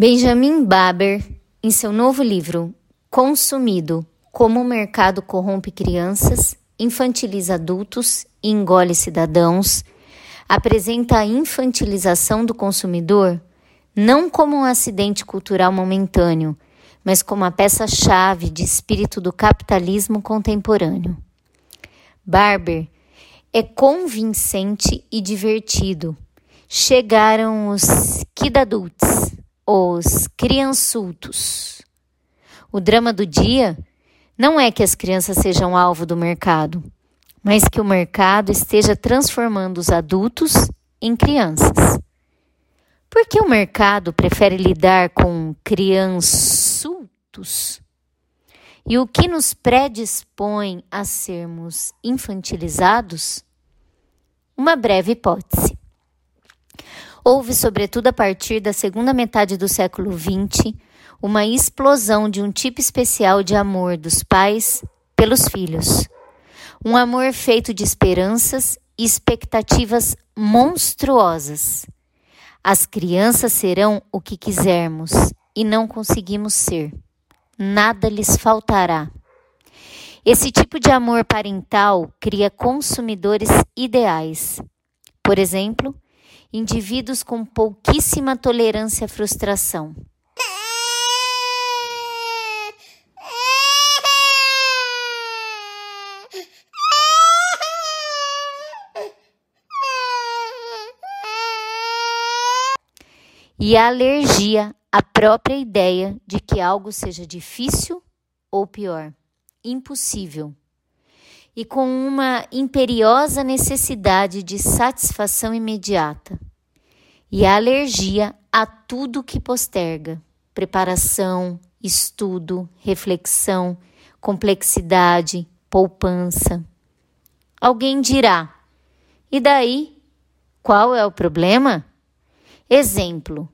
Benjamin Baber, em seu novo livro Consumido: Como o mercado corrompe crianças, infantiliza adultos e engole cidadãos, apresenta a infantilização do consumidor não como um acidente cultural momentâneo, mas como a peça-chave de espírito do capitalismo contemporâneo. Barber é convincente e divertido. Chegaram os kidadults, os criançultos. O drama do dia não é que as crianças sejam alvo do mercado, mas que o mercado esteja transformando os adultos em crianças. Por que o mercado prefere lidar com criançultos? E o que nos predispõe a sermos infantilizados? Uma breve hipótese. Houve, sobretudo a partir da segunda metade do século XX, uma explosão de um tipo especial de amor dos pais pelos filhos. Um amor feito de esperanças e expectativas monstruosas as crianças serão o que quisermos e não conseguimos ser. Nada lhes faltará. Esse tipo de amor parental cria consumidores ideais. Por exemplo, indivíduos com pouquíssima tolerância à frustração. e a alergia à própria ideia de que algo seja difícil ou pior, impossível, e com uma imperiosa necessidade de satisfação imediata, e a alergia a tudo que posterga preparação, estudo, reflexão, complexidade, poupança. Alguém dirá: e daí? Qual é o problema? Exemplo: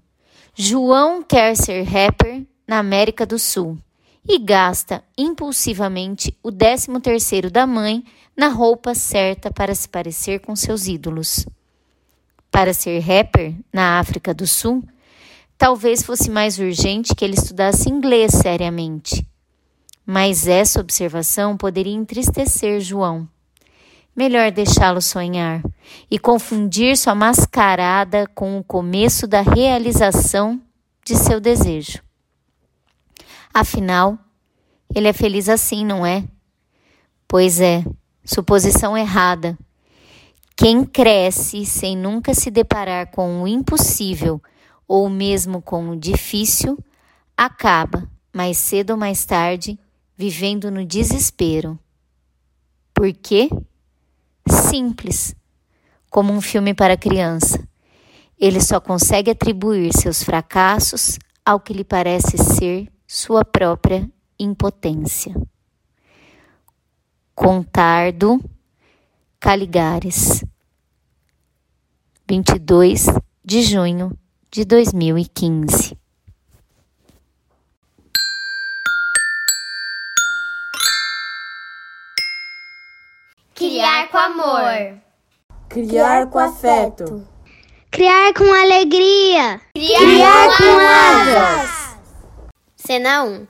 João quer ser rapper na América do Sul e gasta impulsivamente o décimo terceiro da mãe na roupa certa para se parecer com seus ídolos. Para ser rapper na África do Sul, talvez fosse mais urgente que ele estudasse inglês seriamente. Mas essa observação poderia entristecer João melhor deixá-lo sonhar e confundir sua mascarada com o começo da realização de seu desejo. Afinal, ele é feliz assim, não é? Pois é, suposição errada. Quem cresce sem nunca se deparar com o impossível ou mesmo com o difícil, acaba, mais cedo ou mais tarde, vivendo no desespero. Por quê? simples, como um filme para criança. Ele só consegue atribuir seus fracassos ao que lhe parece ser sua própria impotência. Contardo Caligares, 22 de junho de 2015. Criar com amor. Criar com afeto. Criar com alegria. Criar, Criar com asas. Cena 1.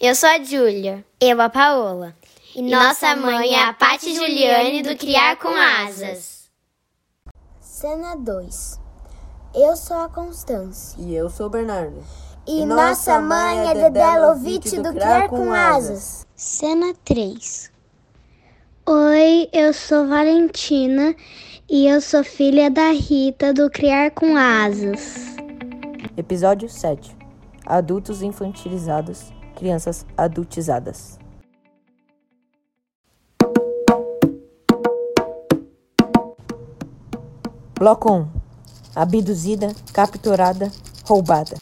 Eu sou a Júlia. Eu a Paola. E, e nossa mãe é a Pati Juliane do Criar com Asas. Cena 2. Eu sou a Constância. E eu sou o Bernardo. E, e nossa mãe é Dedé Lovitch do Criar com Asas. Cena 3. Oi, eu sou Valentina e eu sou filha da Rita do Criar com Asas. Episódio 7 Adultos infantilizados, crianças adultizadas. Bloco 1 Abduzida, capturada, roubada.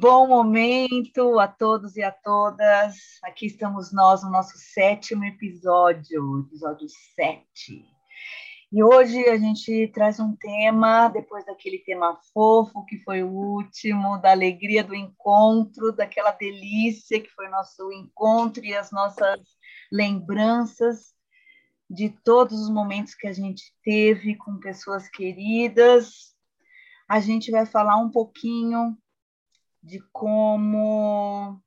Bom momento a todos e a todas. Aqui estamos nós no nosso sétimo episódio, episódio 7. E hoje a gente traz um tema, depois daquele tema fofo que foi o último, da alegria do encontro, daquela delícia que foi nosso encontro e as nossas lembranças de todos os momentos que a gente teve com pessoas queridas. A gente vai falar um pouquinho de como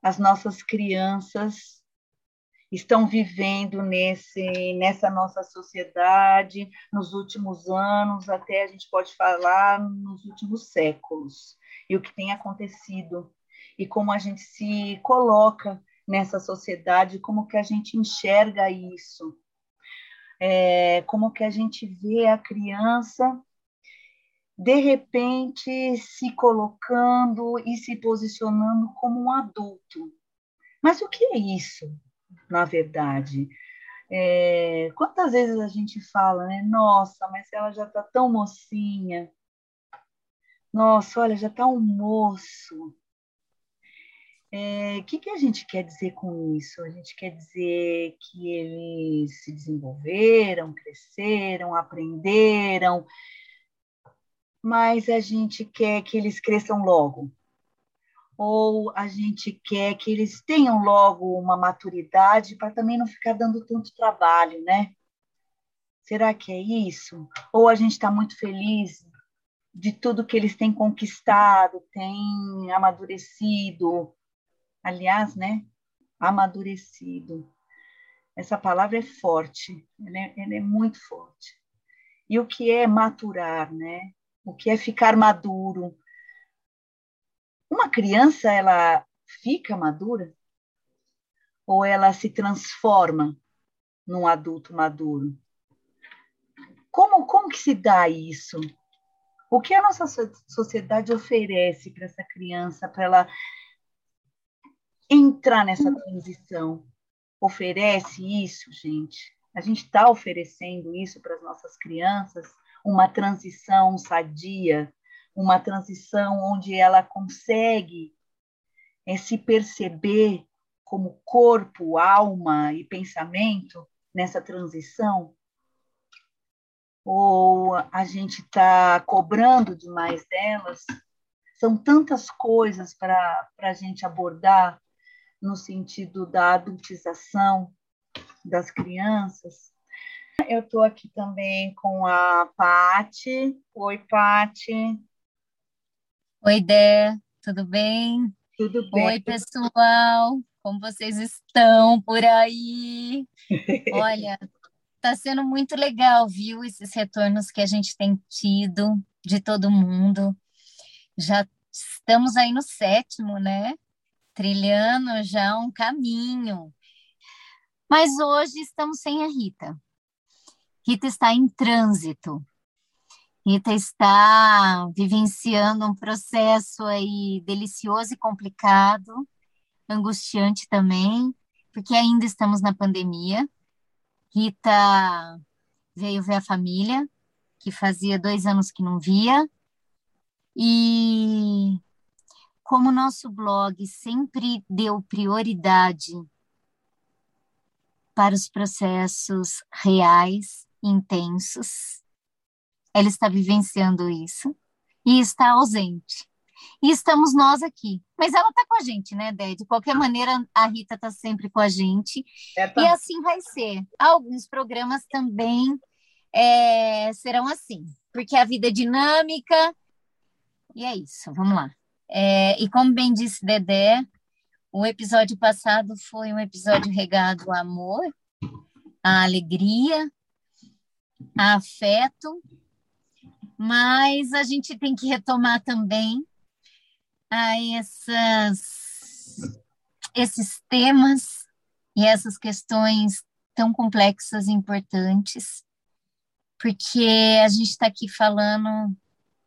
as nossas crianças estão vivendo nesse, nessa nossa sociedade nos últimos anos, até a gente pode falar nos últimos séculos, e o que tem acontecido, e como a gente se coloca nessa sociedade, como que a gente enxerga isso, é, como que a gente vê a criança de repente se colocando e se posicionando como um adulto. Mas o que é isso, na verdade? É, quantas vezes a gente fala, né? Nossa, mas ela já está tão mocinha. Nossa, olha, já está um moço. O é, que, que a gente quer dizer com isso? A gente quer dizer que eles se desenvolveram, cresceram, aprenderam, mas a gente quer que eles cresçam logo. Ou a gente quer que eles tenham logo uma maturidade para também não ficar dando tanto trabalho, né? Será que é isso? Ou a gente está muito feliz de tudo que eles têm conquistado, têm amadurecido, Aliás, né? Amadurecido. Essa palavra é forte, ela é, ela é muito forte. E o que é maturar, né? O que é ficar maduro? Uma criança, ela fica madura? Ou ela se transforma num adulto maduro? Como, como que se dá isso? O que a nossa sociedade oferece para essa criança, para ela entrar nessa transição. Oferece isso, gente. A gente está oferecendo isso para as nossas crianças, uma transição sadia, uma transição onde ela consegue é, se perceber como corpo, alma e pensamento nessa transição? Ou a gente está cobrando demais delas? São tantas coisas para a gente abordar no sentido da adultização das crianças. Eu estou aqui também com a Pati. Oi, Pati. Oi, Dé, tudo bem? Tudo bem. Oi, pessoal, como vocês estão por aí? Olha, está sendo muito legal, viu, esses retornos que a gente tem tido de todo mundo. Já estamos aí no sétimo, né? trilhando já um caminho. Mas hoje estamos sem a Rita. Rita está em trânsito. Rita está vivenciando um processo aí delicioso e complicado, angustiante também, porque ainda estamos na pandemia. Rita veio ver a família, que fazia dois anos que não via, e como nosso blog sempre deu prioridade para os processos reais, intensos, ela está vivenciando isso e está ausente. E estamos nós aqui. Mas ela está com a gente, né, Dé? De qualquer maneira, a Rita está sempre com a gente. É, tá. E assim vai ser. Alguns programas também é, serão assim, porque a vida é dinâmica. E é isso, vamos lá. É, e como bem disse Dedé, o episódio passado foi um episódio regado a amor, a alegria, a afeto, mas a gente tem que retomar também a essas, esses temas e essas questões tão complexas e importantes, porque a gente está aqui falando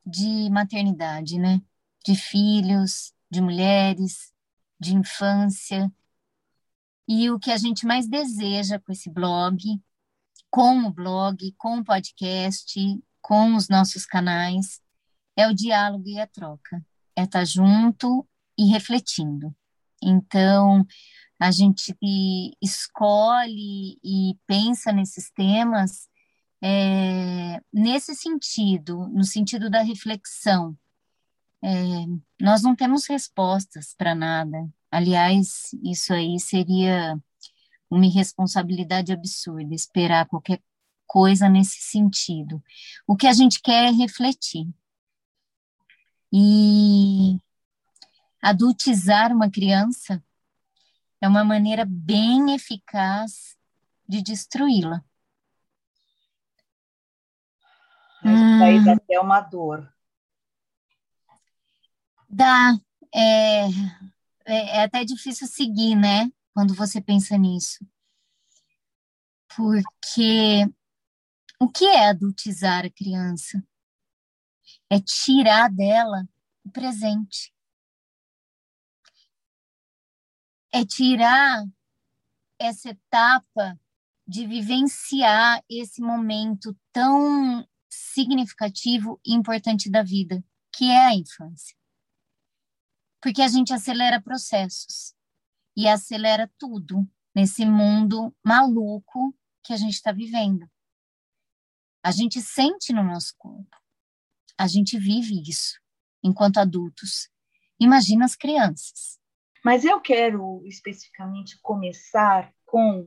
de maternidade, né? de filhos, de mulheres, de infância. E o que a gente mais deseja com esse blog, com o blog, com o podcast, com os nossos canais, é o diálogo e a troca. É estar junto e refletindo. Então, a gente escolhe e pensa nesses temas é, nesse sentido, no sentido da reflexão, é, nós não temos respostas para nada. Aliás, isso aí seria uma irresponsabilidade absurda, esperar qualquer coisa nesse sentido. O que a gente quer é refletir. E Adultizar uma criança é uma maneira bem eficaz de destruí-la. Hum. até uma dor. Dá. É, é, é até difícil seguir, né? Quando você pensa nisso. Porque o que é adultizar a criança? É tirar dela o presente. É tirar essa etapa de vivenciar esse momento tão significativo e importante da vida, que é a infância. Porque a gente acelera processos e acelera tudo nesse mundo maluco que a gente está vivendo. A gente sente no nosso corpo. A gente vive isso enquanto adultos. Imagina as crianças. Mas eu quero especificamente começar com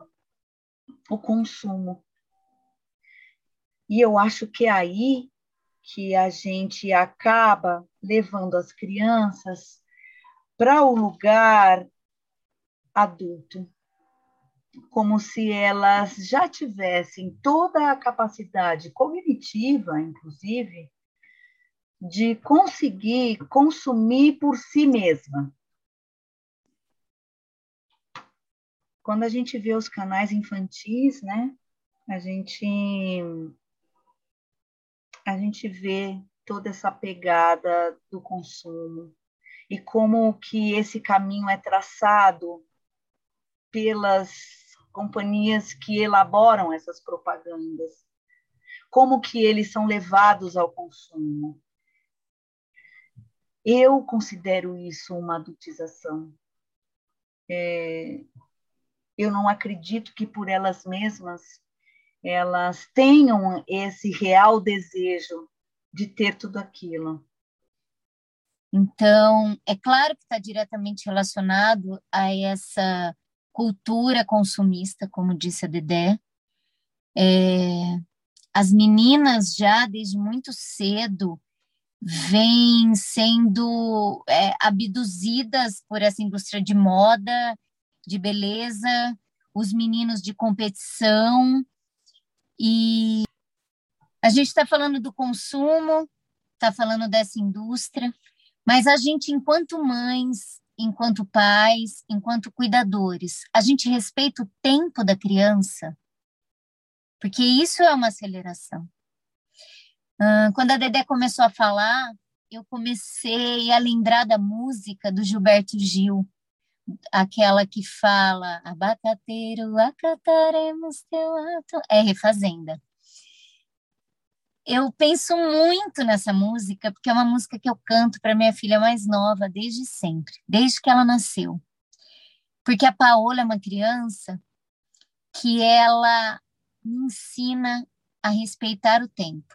o consumo. E eu acho que é aí que a gente acaba levando as crianças para o lugar adulto, como se elas já tivessem toda a capacidade cognitiva, inclusive, de conseguir consumir por si mesma. Quando a gente vê os canais infantis, né, a gente a gente vê toda essa pegada do consumo e como que esse caminho é traçado pelas companhias que elaboram essas propagandas, como que eles são levados ao consumo. Eu considero isso uma adultização. É, eu não acredito que por elas mesmas elas tenham esse real desejo de ter tudo aquilo. Então, é claro que está diretamente relacionado a essa cultura consumista, como disse a Dedé. É, as meninas já desde muito cedo vêm sendo é, abduzidas por essa indústria de moda, de beleza, os meninos de competição, e a gente está falando do consumo, está falando dessa indústria, mas a gente, enquanto mães, enquanto pais, enquanto cuidadores, a gente respeita o tempo da criança, porque isso é uma aceleração. Quando a Dedé começou a falar, eu comecei a lembrar da música do Gilberto Gil, aquela que fala abacateiro, acataremos teu ato, é refazenda. Eu penso muito nessa música, porque é uma música que eu canto para minha filha mais nova desde sempre, desde que ela nasceu. Porque a Paola é uma criança que ela me ensina a respeitar o tempo.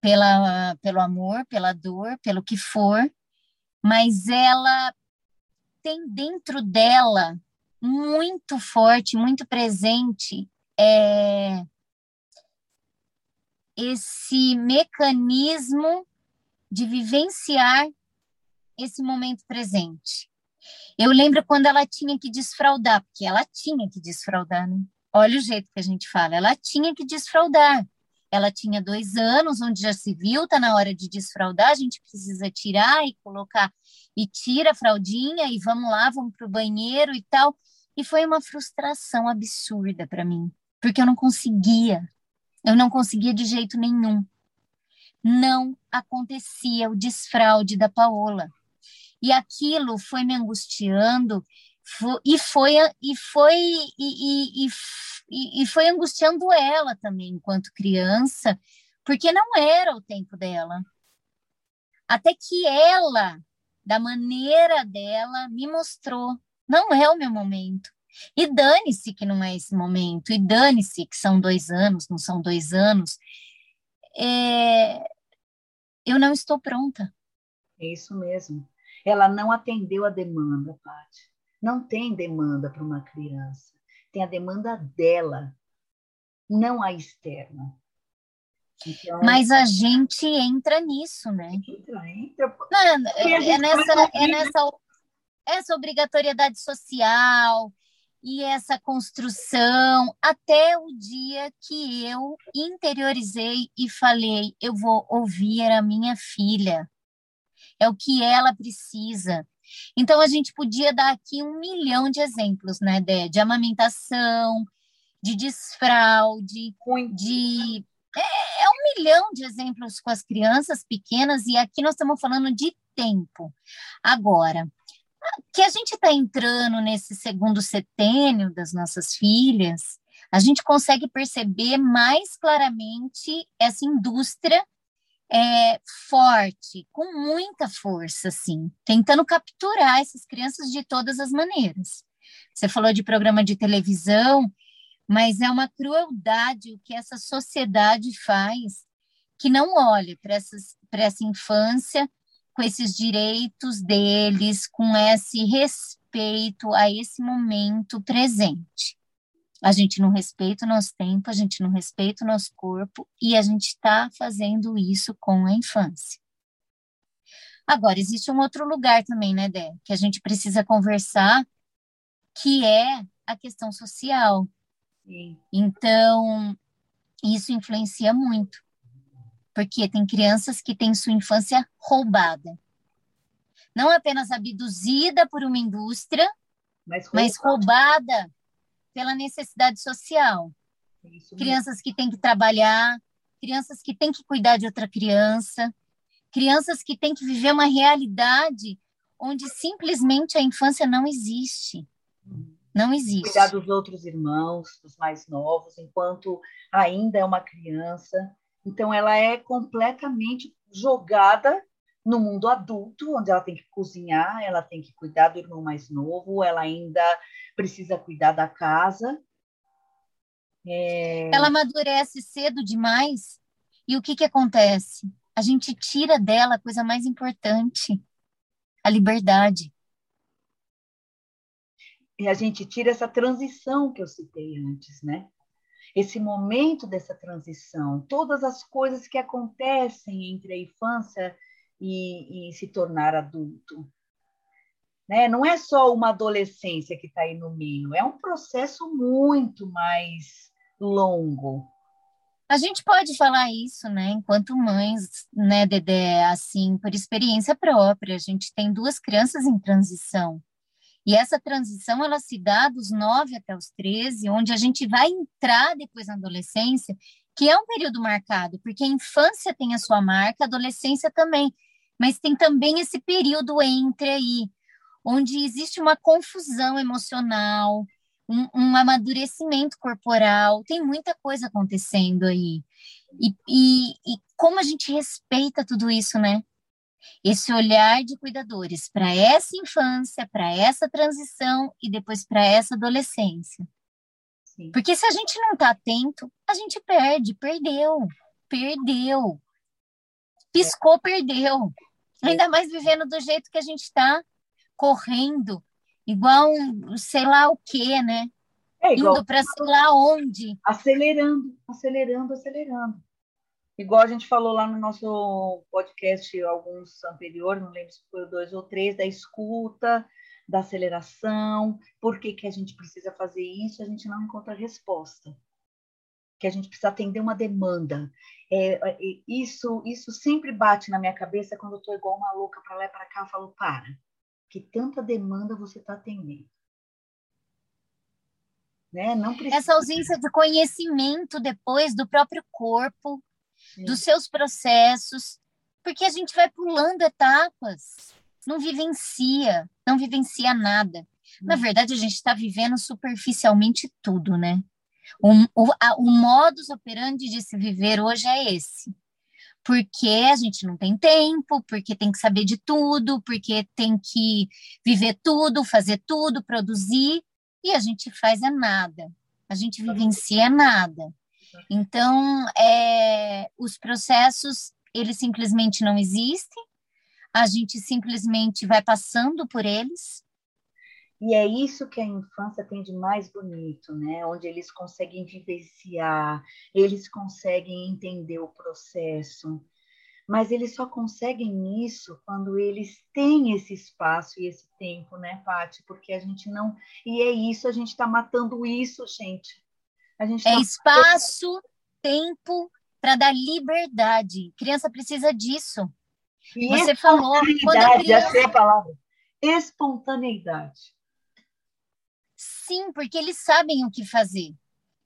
Pela, pelo amor, pela dor, pelo que for, mas ela tem dentro dela muito forte, muito presente é, esse mecanismo de vivenciar esse momento presente. Eu lembro quando ela tinha que desfraudar, porque ela tinha que desfraudar, né? Olha o jeito que a gente fala, ela tinha que desfraudar. Ela tinha dois anos, onde já se viu, tá na hora de desfraudar, a gente precisa tirar e colocar, e tira a fraldinha, e vamos lá, vamos pro banheiro e tal. E foi uma frustração absurda para mim, porque eu não conseguia, eu não conseguia de jeito nenhum. Não acontecia o desfraude da Paola. E aquilo foi me angustiando, e foi e foi e, e, e, e foi angustiando ela também enquanto criança, porque não era o tempo dela. Até que ela, da maneira dela, me mostrou: não é o meu momento. E dane-se que não é esse momento, e dane-se que são dois anos, não são dois anos. É... Eu não estou pronta. É isso mesmo. Ela não atendeu a demanda, Paty. Não tem demanda para uma criança tem a demanda dela, não a externa. Então, Mas a gente entra nisso, né? Entra, entra. Não, é, é, nessa, é nessa essa obrigatoriedade social e essa construção até o dia que eu interiorizei e falei, eu vou ouvir a minha filha. É o que ela precisa. Então a gente podia dar aqui um milhão de exemplos, né, de, de amamentação, de desfraude, de é, é um milhão de exemplos com as crianças pequenas e aqui nós estamos falando de tempo. Agora, que a gente está entrando nesse segundo setênio das nossas filhas, a gente consegue perceber mais claramente essa indústria é, forte, com muita força, assim, tentando capturar essas crianças de todas as maneiras. Você falou de programa de televisão, mas é uma crueldade o que essa sociedade faz, que não olha para essa infância com esses direitos deles, com esse respeito a esse momento presente. A gente não respeita o nosso tempo, a gente não respeita o nosso corpo e a gente está fazendo isso com a infância. Agora, existe um outro lugar também, né, Dé, que a gente precisa conversar, que é a questão social. Sim. Então, isso influencia muito porque tem crianças que têm sua infância roubada. Não apenas abduzida por uma indústria, mas roubada, mas roubada pela necessidade social. Crianças que têm que trabalhar, crianças que têm que cuidar de outra criança, crianças que têm que viver uma realidade onde simplesmente a infância não existe. Não existe. Cuidar dos outros irmãos, dos mais novos, enquanto ainda é uma criança. Então, ela é completamente jogada no mundo adulto, onde ela tem que cozinhar, ela tem que cuidar do irmão mais novo, ela ainda precisa cuidar da casa. É... Ela amadurece cedo demais. E o que, que acontece? A gente tira dela a coisa mais importante, a liberdade. E a gente tira essa transição que eu citei antes, né? Esse momento dessa transição, todas as coisas que acontecem entre a infância e, e se tornar adulto. Né? Não é só uma adolescência que está aí no meio, é um processo muito mais longo. A gente pode falar isso, né? Enquanto mães, né, Dedé, assim, por experiência própria, a gente tem duas crianças em transição. E essa transição ela se dá dos 9 até os 13, onde a gente vai entrar depois na adolescência, que é um período marcado, porque a infância tem a sua marca, a adolescência também, mas tem também esse período entre aí, onde existe uma confusão emocional, um, um amadurecimento corporal, tem muita coisa acontecendo aí. E, e, e como a gente respeita tudo isso, né? Esse olhar de cuidadores para essa infância, para essa transição e depois para essa adolescência. Sim. Porque se a gente não está atento, a gente perde, perdeu, perdeu. Piscou, é. perdeu. Ainda mais vivendo do jeito que a gente está, correndo, igual um, sei lá o quê, né? É igual, Indo para sei lá onde. Acelerando, acelerando, acelerando. Igual a gente falou lá no nosso podcast, alguns anteriores, não lembro se foi dois ou três, da escuta, da aceleração, por que, que a gente precisa fazer isso, a gente não encontra resposta. Que a gente precisa atender uma demanda. É, é, isso, isso sempre bate na minha cabeça quando eu estou igual uma louca para lá e para cá, eu falo, para, que tanta demanda você está atendendo. Né? Precisa... Essa ausência de conhecimento depois do próprio corpo, dos seus processos, porque a gente vai pulando etapas, não vivencia, não vivencia nada. Na hum. verdade, a gente está vivendo superficialmente tudo, né? O, o, a, o modus operandi de se viver hoje é esse. Porque a gente não tem tempo, porque tem que saber de tudo, porque tem que viver tudo, fazer tudo, produzir, e a gente faz é nada. A gente vivencia nada. Então, é, os processos, eles simplesmente não existem, a gente simplesmente vai passando por eles. E é isso que a infância tem de mais bonito, né? Onde eles conseguem vivenciar, eles conseguem entender o processo. mas eles só conseguem isso quando eles têm esse espaço e esse tempo, né, Paty? Porque a gente não. E é isso, a gente está matando isso, gente. A gente é tá... espaço, tempo para dar liberdade. Criança precisa disso. E Você falou. Quando a criança... A palavra. Espontaneidade. Sim, porque eles sabem o que fazer.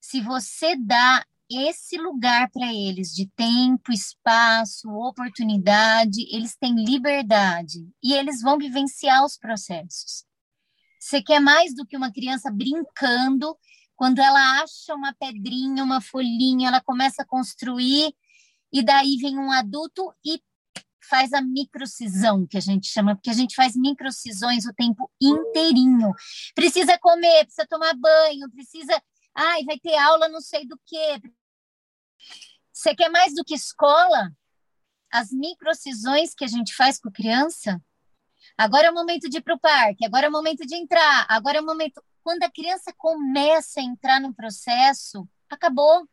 Se você dá esse lugar para eles de tempo, espaço, oportunidade, eles têm liberdade e eles vão vivenciar os processos. Você quer mais do que uma criança brincando, quando ela acha uma pedrinha, uma folhinha, ela começa a construir e daí vem um adulto e faz a microcisão, que a gente chama, porque a gente faz microcisões o tempo inteirinho. Precisa comer, precisa tomar banho, precisa. Ai, vai ter aula não sei do que, você quer mais do que escola? As microcisões que a gente faz com criança? Agora é o momento de ir para o parque, agora é o momento de entrar, agora é o momento. Quando a criança começa a entrar no processo, acabou.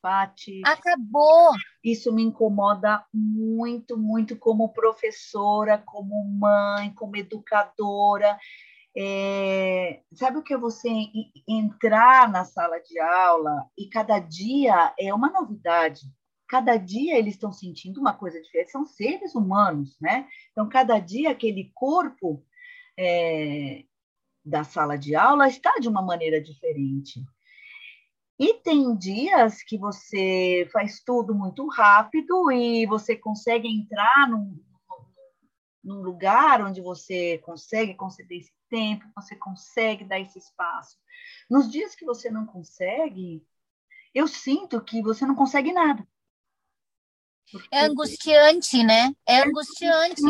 Pati. Acabou. Isso me incomoda muito, muito como professora, como mãe, como educadora. É, sabe o que é você entrar na sala de aula e cada dia é uma novidade. Cada dia eles estão sentindo uma coisa diferente. São seres humanos, né? Então, cada dia aquele corpo é, da sala de aula está de uma maneira diferente. E tem dias que você faz tudo muito rápido e você consegue entrar num, num lugar onde você consegue conceder esse tempo, você consegue dar esse espaço. Nos dias que você não consegue, eu sinto que você não consegue nada. Porque... É angustiante, né? É angustiante.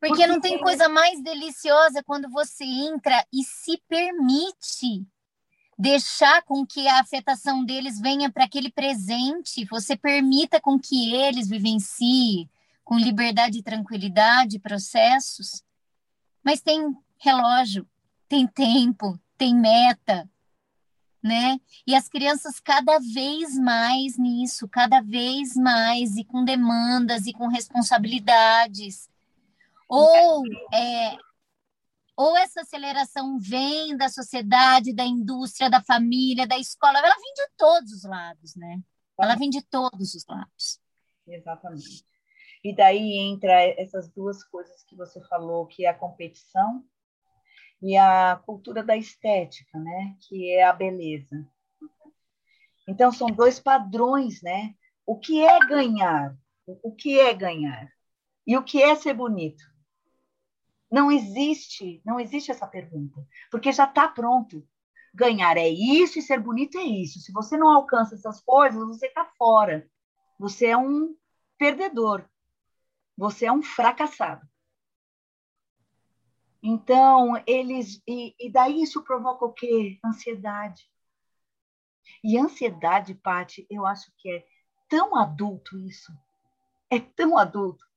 Porque, porque não tem coisa mais deliciosa quando você entra e se permite deixar com que a afetação deles venha para aquele presente, você permita com que eles vivenciem com liberdade e tranquilidade processos, mas tem relógio, tem tempo, tem meta, né? E as crianças cada vez mais nisso, cada vez mais e com demandas e com responsabilidades. Ou é, ou essa aceleração vem da sociedade, da indústria, da família, da escola, ela vem de todos os lados, né? Ela vem de todos os lados. Exatamente. E daí entra essas duas coisas que você falou, que é a competição e a cultura da estética, né? Que é a beleza. Então são dois padrões, né? O que é ganhar? O que é ganhar? E o que é ser bonito? Não existe, não existe essa pergunta, porque já está pronto. Ganhar é isso e ser bonito é isso. Se você não alcança essas coisas, você está fora. Você é um perdedor. Você é um fracassado. Então, eles. E, e daí isso provoca o quê? Ansiedade. E ansiedade, Pati, eu acho que é tão adulto isso. É tão adulto.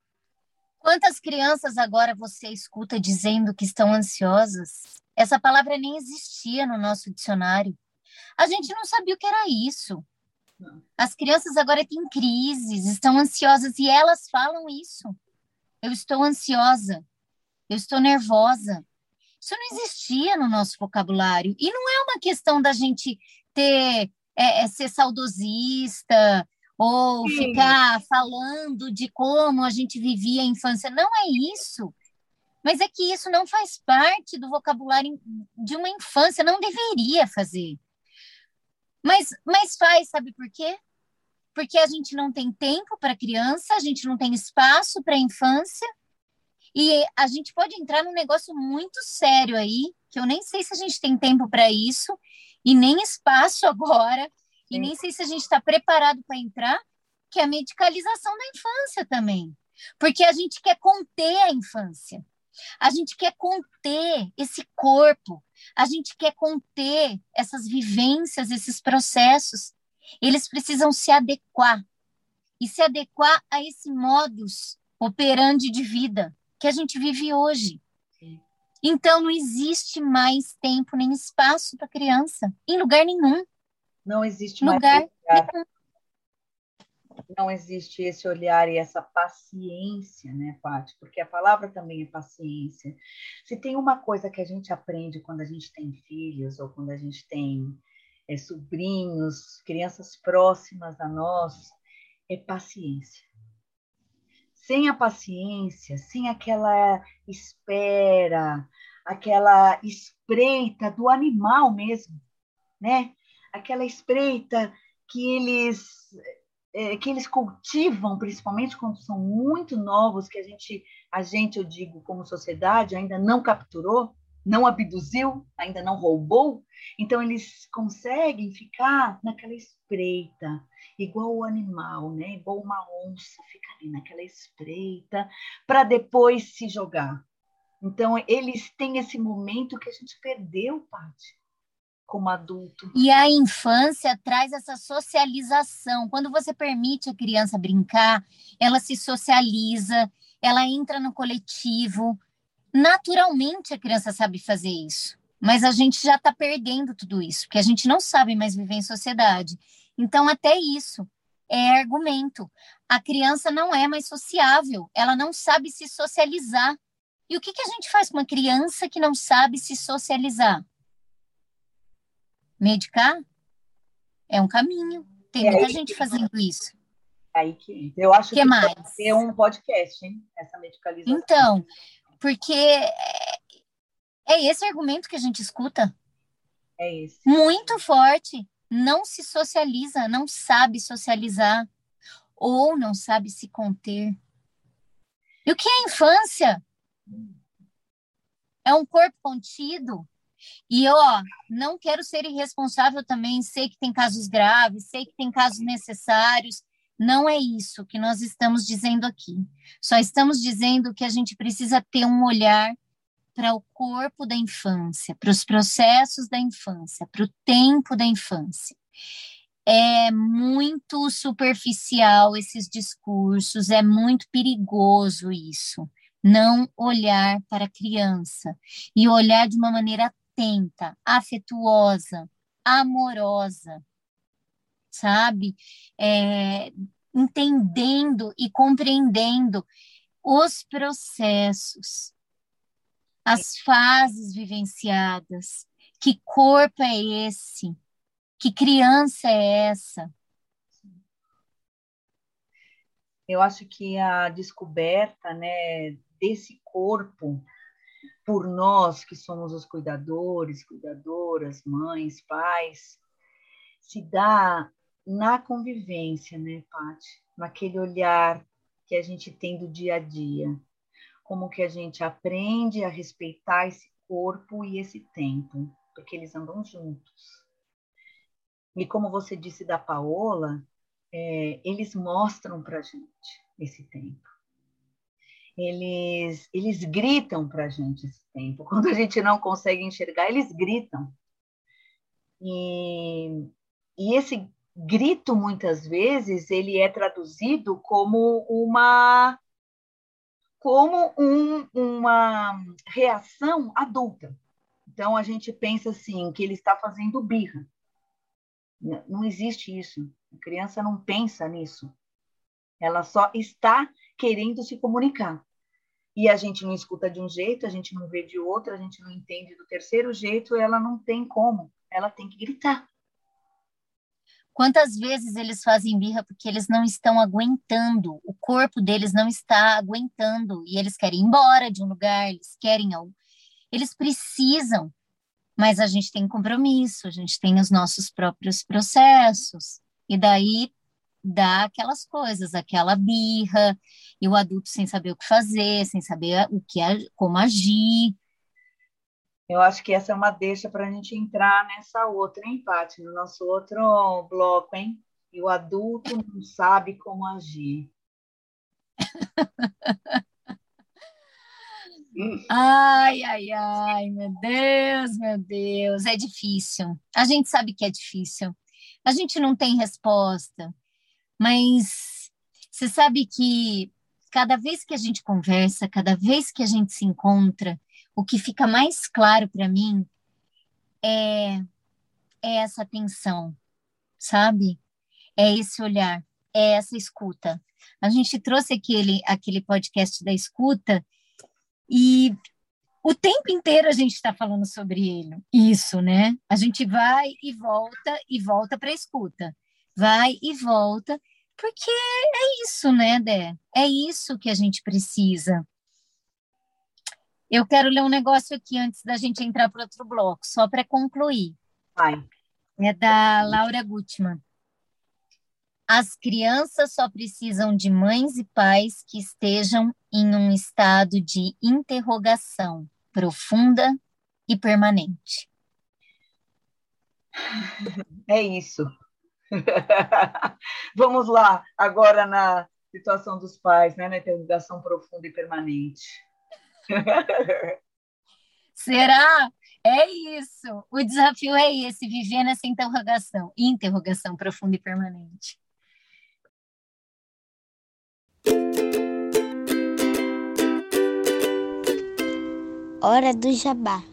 Quantas crianças agora você escuta dizendo que estão ansiosas? Essa palavra nem existia no nosso dicionário. A gente não sabia o que era isso. As crianças agora têm crises, estão ansiosas e elas falam isso. Eu estou ansiosa, eu estou nervosa. Isso não existia no nosso vocabulário. E não é uma questão da gente ter é, é ser saudosista ou Sim. ficar falando de como a gente vivia a infância. Não é isso. Mas é que isso não faz parte do vocabulário de uma infância, não deveria fazer. Mas, mas faz, sabe por quê? Porque a gente não tem tempo para criança, a gente não tem espaço para infância, e a gente pode entrar num negócio muito sério aí, que eu nem sei se a gente tem tempo para isso, e nem espaço agora, e nem sei se a gente está preparado para entrar, que é a medicalização da infância também. Porque a gente quer conter a infância. A gente quer conter esse corpo, a gente quer conter essas vivências, esses processos. Eles precisam se adequar e se adequar a esse modus operandi de vida que a gente vive hoje. Então não existe mais tempo nem espaço para criança em lugar nenhum. Não existe lugar mais não existe esse olhar e essa paciência, né, Paty? Porque a palavra também é paciência. Se tem uma coisa que a gente aprende quando a gente tem filhos ou quando a gente tem é, sobrinhos, crianças próximas a nós, é paciência. Sem a paciência, sem aquela espera, aquela espreita do animal mesmo, né? Aquela espreita que eles é, que eles cultivam, principalmente quando são muito novos, que a gente, a gente, eu digo, como sociedade, ainda não capturou, não abduziu, ainda não roubou, então eles conseguem ficar naquela espreita, igual o animal, né? Igual uma onça, fica ali naquela espreita, para depois se jogar. Então, eles têm esse momento que a gente perdeu, Paty como adulto. E a infância traz essa socialização. Quando você permite a criança brincar, ela se socializa, ela entra no coletivo. Naturalmente a criança sabe fazer isso, mas a gente já está perdendo tudo isso, porque a gente não sabe mais viver em sociedade. Então, até isso é argumento. A criança não é mais sociável, ela não sabe se socializar. E o que, que a gente faz com uma criança que não sabe se socializar? Medicar é um caminho. Tem é muita gente fazendo isso. Aí que eu acho que, que mais? pode ser um podcast, hein? Essa medicalização. Então, porque é, é esse argumento que a gente escuta. É esse. Muito forte. Não se socializa, não sabe socializar ou não sabe se conter. E o que é infância? É um corpo contido, e ó, não quero ser irresponsável também, sei que tem casos graves, sei que tem casos necessários. Não é isso que nós estamos dizendo aqui. Só estamos dizendo que a gente precisa ter um olhar para o corpo da infância, para os processos da infância, para o tempo da infância. É muito superficial esses discursos, é muito perigoso isso. Não olhar para a criança e olhar de uma maneira atenta, afetuosa, amorosa, sabe? É, entendendo e compreendendo os processos, as fases vivenciadas. Que corpo é esse? Que criança é essa? Eu acho que a descoberta, né, desse corpo por nós que somos os cuidadores, cuidadoras, mães, pais, se dá na convivência, né, Paty? Naquele olhar que a gente tem do dia a dia. Como que a gente aprende a respeitar esse corpo e esse tempo, porque eles andam juntos. E como você disse da Paola, é, eles mostram para gente esse tempo eles, eles gritam para a gente esse tempo. Quando a gente não consegue enxergar, eles gritam. E, e esse grito, muitas vezes, ele é traduzido como uma como um, uma reação adulta. Então, a gente pensa assim, que ele está fazendo birra. Não existe isso. A criança não pensa nisso. Ela só está querendo se comunicar. E a gente não escuta de um jeito, a gente não vê de outro, a gente não entende do terceiro jeito, ela não tem como, ela tem que gritar. Quantas vezes eles fazem birra porque eles não estão aguentando, o corpo deles não está aguentando e eles querem ir embora de um lugar, eles querem algo. Eles precisam, mas a gente tem compromisso, a gente tem os nossos próprios processos. E daí dá aquelas coisas, aquela birra, e o adulto sem saber o que fazer, sem saber o que como agir. Eu acho que essa é uma deixa para a gente entrar nessa outra, hein, Paty? No nosso outro bloco, hein? E o adulto não sabe como agir. ai, ai, ai, meu Deus, meu Deus, é difícil. A gente sabe que é difícil. A gente não tem resposta. Mas você sabe que cada vez que a gente conversa, cada vez que a gente se encontra, o que fica mais claro para mim é, é essa atenção, sabe? É esse olhar. é essa escuta. A gente trouxe aquele, aquele podcast da escuta e o tempo inteiro a gente está falando sobre ele, isso, né? A gente vai e volta e volta para a escuta, vai e volta, porque é isso, né, Dé? É isso que a gente precisa. Eu quero ler um negócio aqui antes da gente entrar para outro bloco, só para concluir. Vai. É da Laura Gutmann. As crianças só precisam de mães e pais que estejam em um estado de interrogação profunda e permanente. É isso. Vamos lá, agora na situação dos pais, né, na interrogação profunda e permanente. Será? É isso. O desafio é esse, viver nessa interrogação, interrogação profunda e permanente. Hora do Jabá.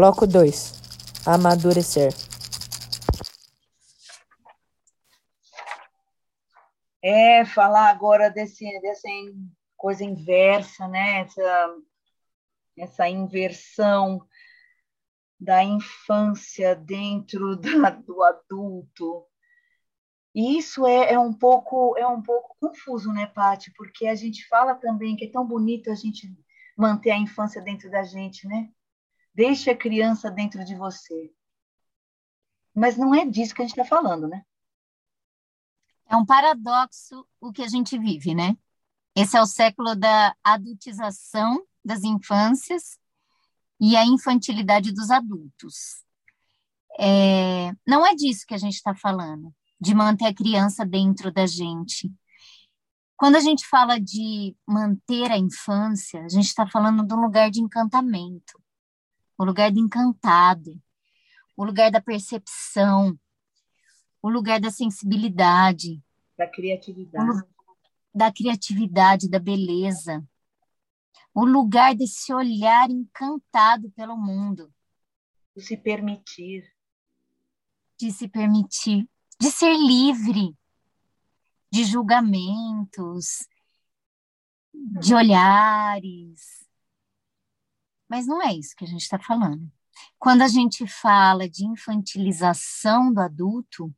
Bloco 2 Amadurecer. É, falar agora desse, dessa coisa inversa, né? Essa, essa inversão da infância dentro da, do adulto. E isso é, é, um pouco é um pouco confuso, né, Pati? Porque a gente fala também que é tão bonito a gente manter a infância dentro da gente, né? Deixe a criança dentro de você. Mas não é disso que a gente está falando, né? É um paradoxo o que a gente vive, né? Esse é o século da adultização das infâncias e a infantilidade dos adultos. É, não é disso que a gente está falando, de manter a criança dentro da gente. Quando a gente fala de manter a infância, a gente está falando de um lugar de encantamento, o lugar do encantado, o lugar da percepção, o lugar da sensibilidade, da criatividade, da criatividade, da beleza, o lugar desse olhar encantado pelo mundo, de se permitir, de se permitir, de ser livre. De julgamentos, de olhares, mas não é isso que a gente está falando. Quando a gente fala de infantilização do adulto,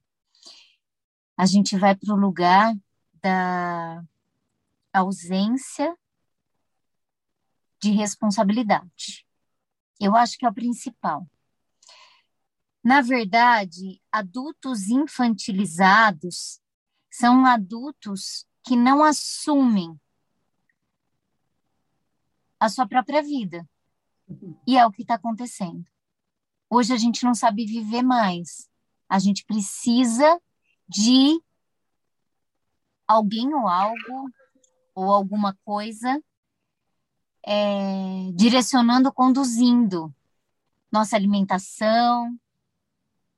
a gente vai para o lugar da ausência de responsabilidade. Eu acho que é o principal. Na verdade, adultos infantilizados são adultos que não assumem a sua própria vida. E é o que está acontecendo. Hoje a gente não sabe viver mais. A gente precisa de alguém ou algo, ou alguma coisa, é, direcionando, conduzindo nossa alimentação,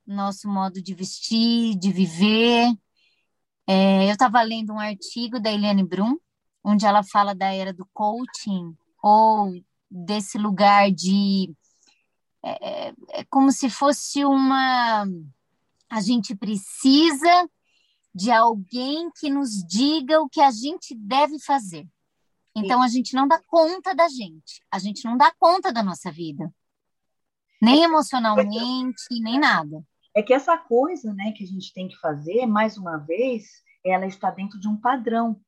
nosso modo de vestir, de viver. É, eu estava lendo um artigo da Eliane Brum, onde ela fala da era do coaching, ou desse lugar de. É, é, é como se fosse uma. A gente precisa de alguém que nos diga o que a gente deve fazer. Então a gente não dá conta da gente, a gente não dá conta da nossa vida, nem emocionalmente, nem nada. É que essa coisa, né, que a gente tem que fazer, mais uma vez, ela está dentro de um padrão.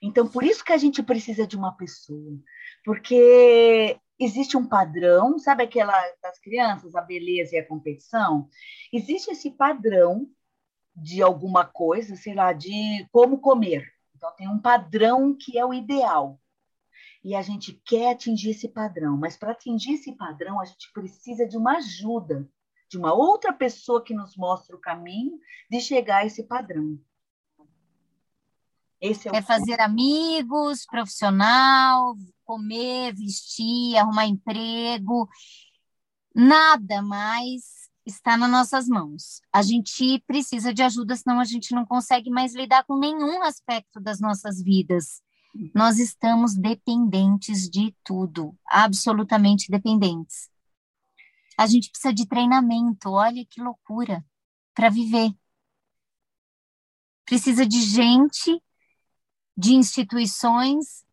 Então, por isso que a gente precisa de uma pessoa, porque existe um padrão, sabe aquela das crianças, a beleza e a competição? Existe esse padrão de alguma coisa, sei lá, de como comer. Então tem um padrão que é o ideal. e a gente quer atingir esse padrão, mas para atingir esse padrão, a gente precisa de uma ajuda, de uma outra pessoa que nos mostre o caminho de chegar a esse padrão. Esse é, o é fazer amigos, profissional, comer, vestir, arrumar emprego. Nada mais está nas nossas mãos. A gente precisa de ajuda, senão a gente não consegue mais lidar com nenhum aspecto das nossas vidas. Nós estamos dependentes de tudo, absolutamente dependentes. A gente precisa de treinamento, olha que loucura, para viver. Precisa de gente, de instituições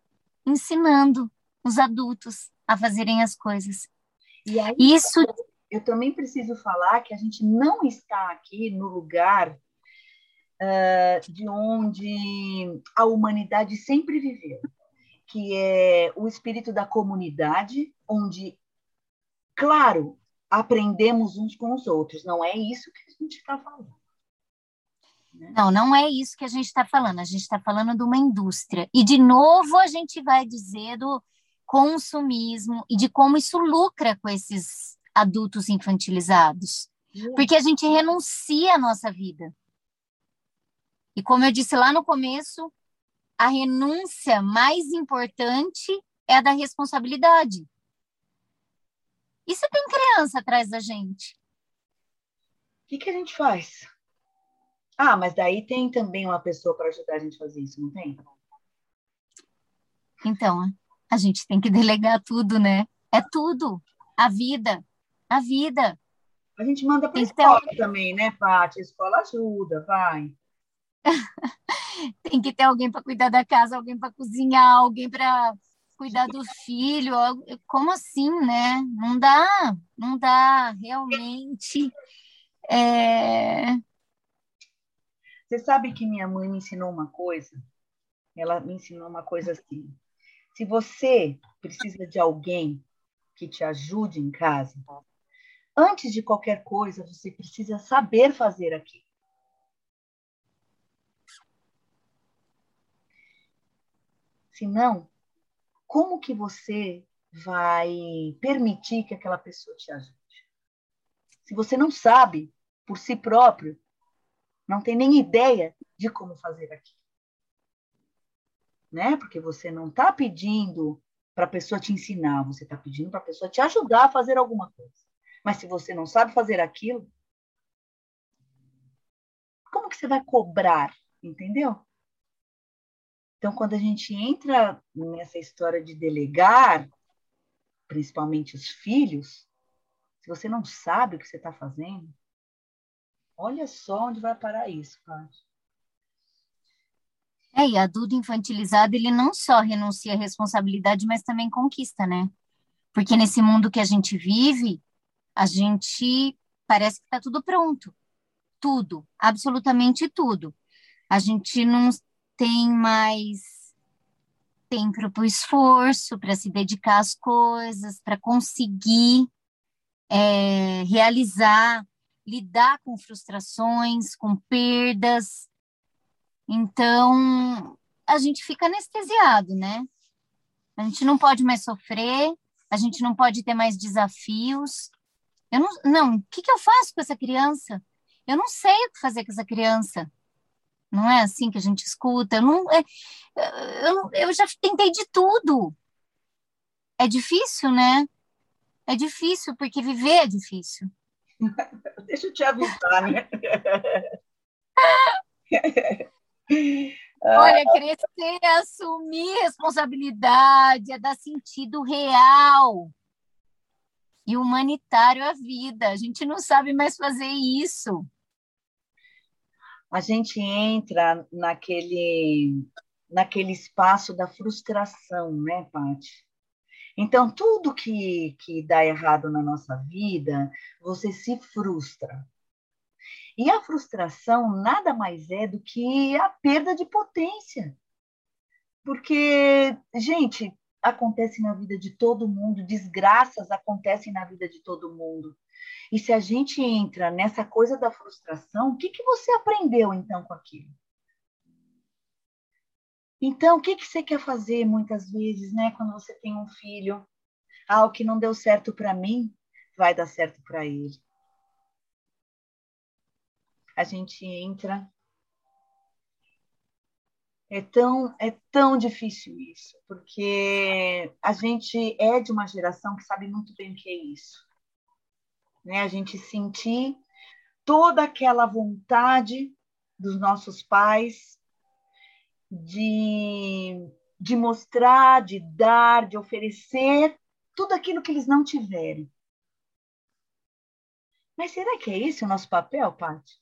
ensinando os adultos a fazerem as coisas. E aí, Isso eu também preciso falar que a gente não está aqui no lugar uh, de onde a humanidade sempre viveu, que é o espírito da comunidade, onde, claro, aprendemos uns com os outros. Não é isso que a gente está falando. Né? Não, não é isso que a gente está falando. A gente está falando de uma indústria. E, de novo, a gente vai dizer do consumismo e de como isso lucra com esses adultos infantilizados. Porque a gente renuncia à nossa vida. E como eu disse lá no começo, a renúncia mais importante é a da responsabilidade. E se tem criança atrás da gente? O que, que a gente faz? Ah, mas daí tem também uma pessoa para ajudar a gente a fazer isso, não tem? Então, a gente tem que delegar tudo, né? É tudo. A vida. A vida. A gente manda para a então... escola também, né, Paty? A escola ajuda, vai. tem que ter alguém para cuidar da casa, alguém para cozinhar, alguém para cuidar do filho. Como assim, né? Não dá, não dá, realmente. É... Você sabe que minha mãe me ensinou uma coisa? Ela me ensinou uma coisa assim. Se você precisa de alguém que te ajude em casa, antes de qualquer coisa, você precisa saber fazer aquilo. Senão, como que você vai permitir que aquela pessoa te ajude? Se você não sabe por si próprio, não tem nem ideia de como fazer aquilo. Né? Porque você não está pedindo para a pessoa te ensinar, você está pedindo para a pessoa te ajudar a fazer alguma coisa. Mas se você não sabe fazer aquilo, como que você vai cobrar? Entendeu? Então, quando a gente entra nessa história de delegar, principalmente os filhos, se você não sabe o que você está fazendo, olha só onde vai parar isso, Paty. É, e adulto infantilizado, ele não só renuncia à responsabilidade, mas também conquista, né? Porque nesse mundo que a gente vive, a gente parece que está tudo pronto. Tudo, absolutamente tudo. A gente não tem mais tempo para o esforço, para se dedicar às coisas, para conseguir é, realizar, lidar com frustrações, com perdas. Então, a gente fica anestesiado, né? A gente não pode mais sofrer, a gente não pode ter mais desafios. Eu não, não, o que, que eu faço com essa criança? Eu não sei o que fazer com essa criança não é assim que a gente escuta. Eu, não, é, eu, eu já tentei de tudo. É difícil, né? É difícil, porque viver é difícil. Deixa eu te avisar, né? Olha, crescer é assumir responsabilidade, é dar sentido real e humanitário à vida. A gente não sabe mais fazer isso a gente entra naquele, naquele espaço da frustração, né, Paty? Então, tudo que, que dá errado na nossa vida, você se frustra. E a frustração nada mais é do que a perda de potência. Porque, gente, acontece na vida de todo mundo, desgraças acontecem na vida de todo mundo. E se a gente entra nessa coisa da frustração, o que, que você aprendeu então com aquilo? Então, o que, que você quer fazer muitas vezes, né? Quando você tem um filho, ah, o que não deu certo para mim, vai dar certo para ele. A gente entra. É tão, é tão difícil isso, porque a gente é de uma geração que sabe muito bem o que é isso. Né? A gente sentir toda aquela vontade dos nossos pais de, de mostrar, de dar, de oferecer tudo aquilo que eles não tiverem. Mas será que é esse o nosso papel, Paty?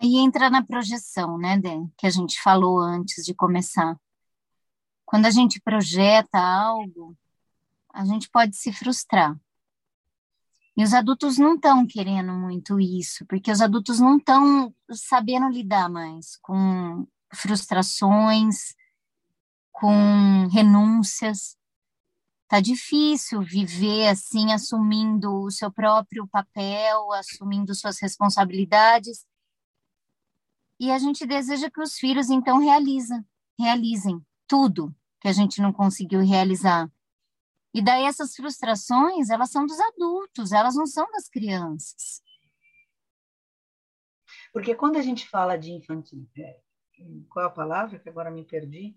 Aí entra na projeção, né, Dê, que a gente falou antes de começar. Quando a gente projeta algo, a gente pode se frustrar. E os adultos não estão querendo muito isso, porque os adultos não estão sabendo lidar mais com frustrações, com renúncias. Tá difícil viver assim, assumindo o seu próprio papel, assumindo suas responsabilidades. E a gente deseja que os filhos então realizem, realizem tudo que a gente não conseguiu realizar. E daí essas frustrações, elas são dos adultos, elas não são das crianças. Porque quando a gente fala de infantil, é, qual é a palavra que agora me perdi?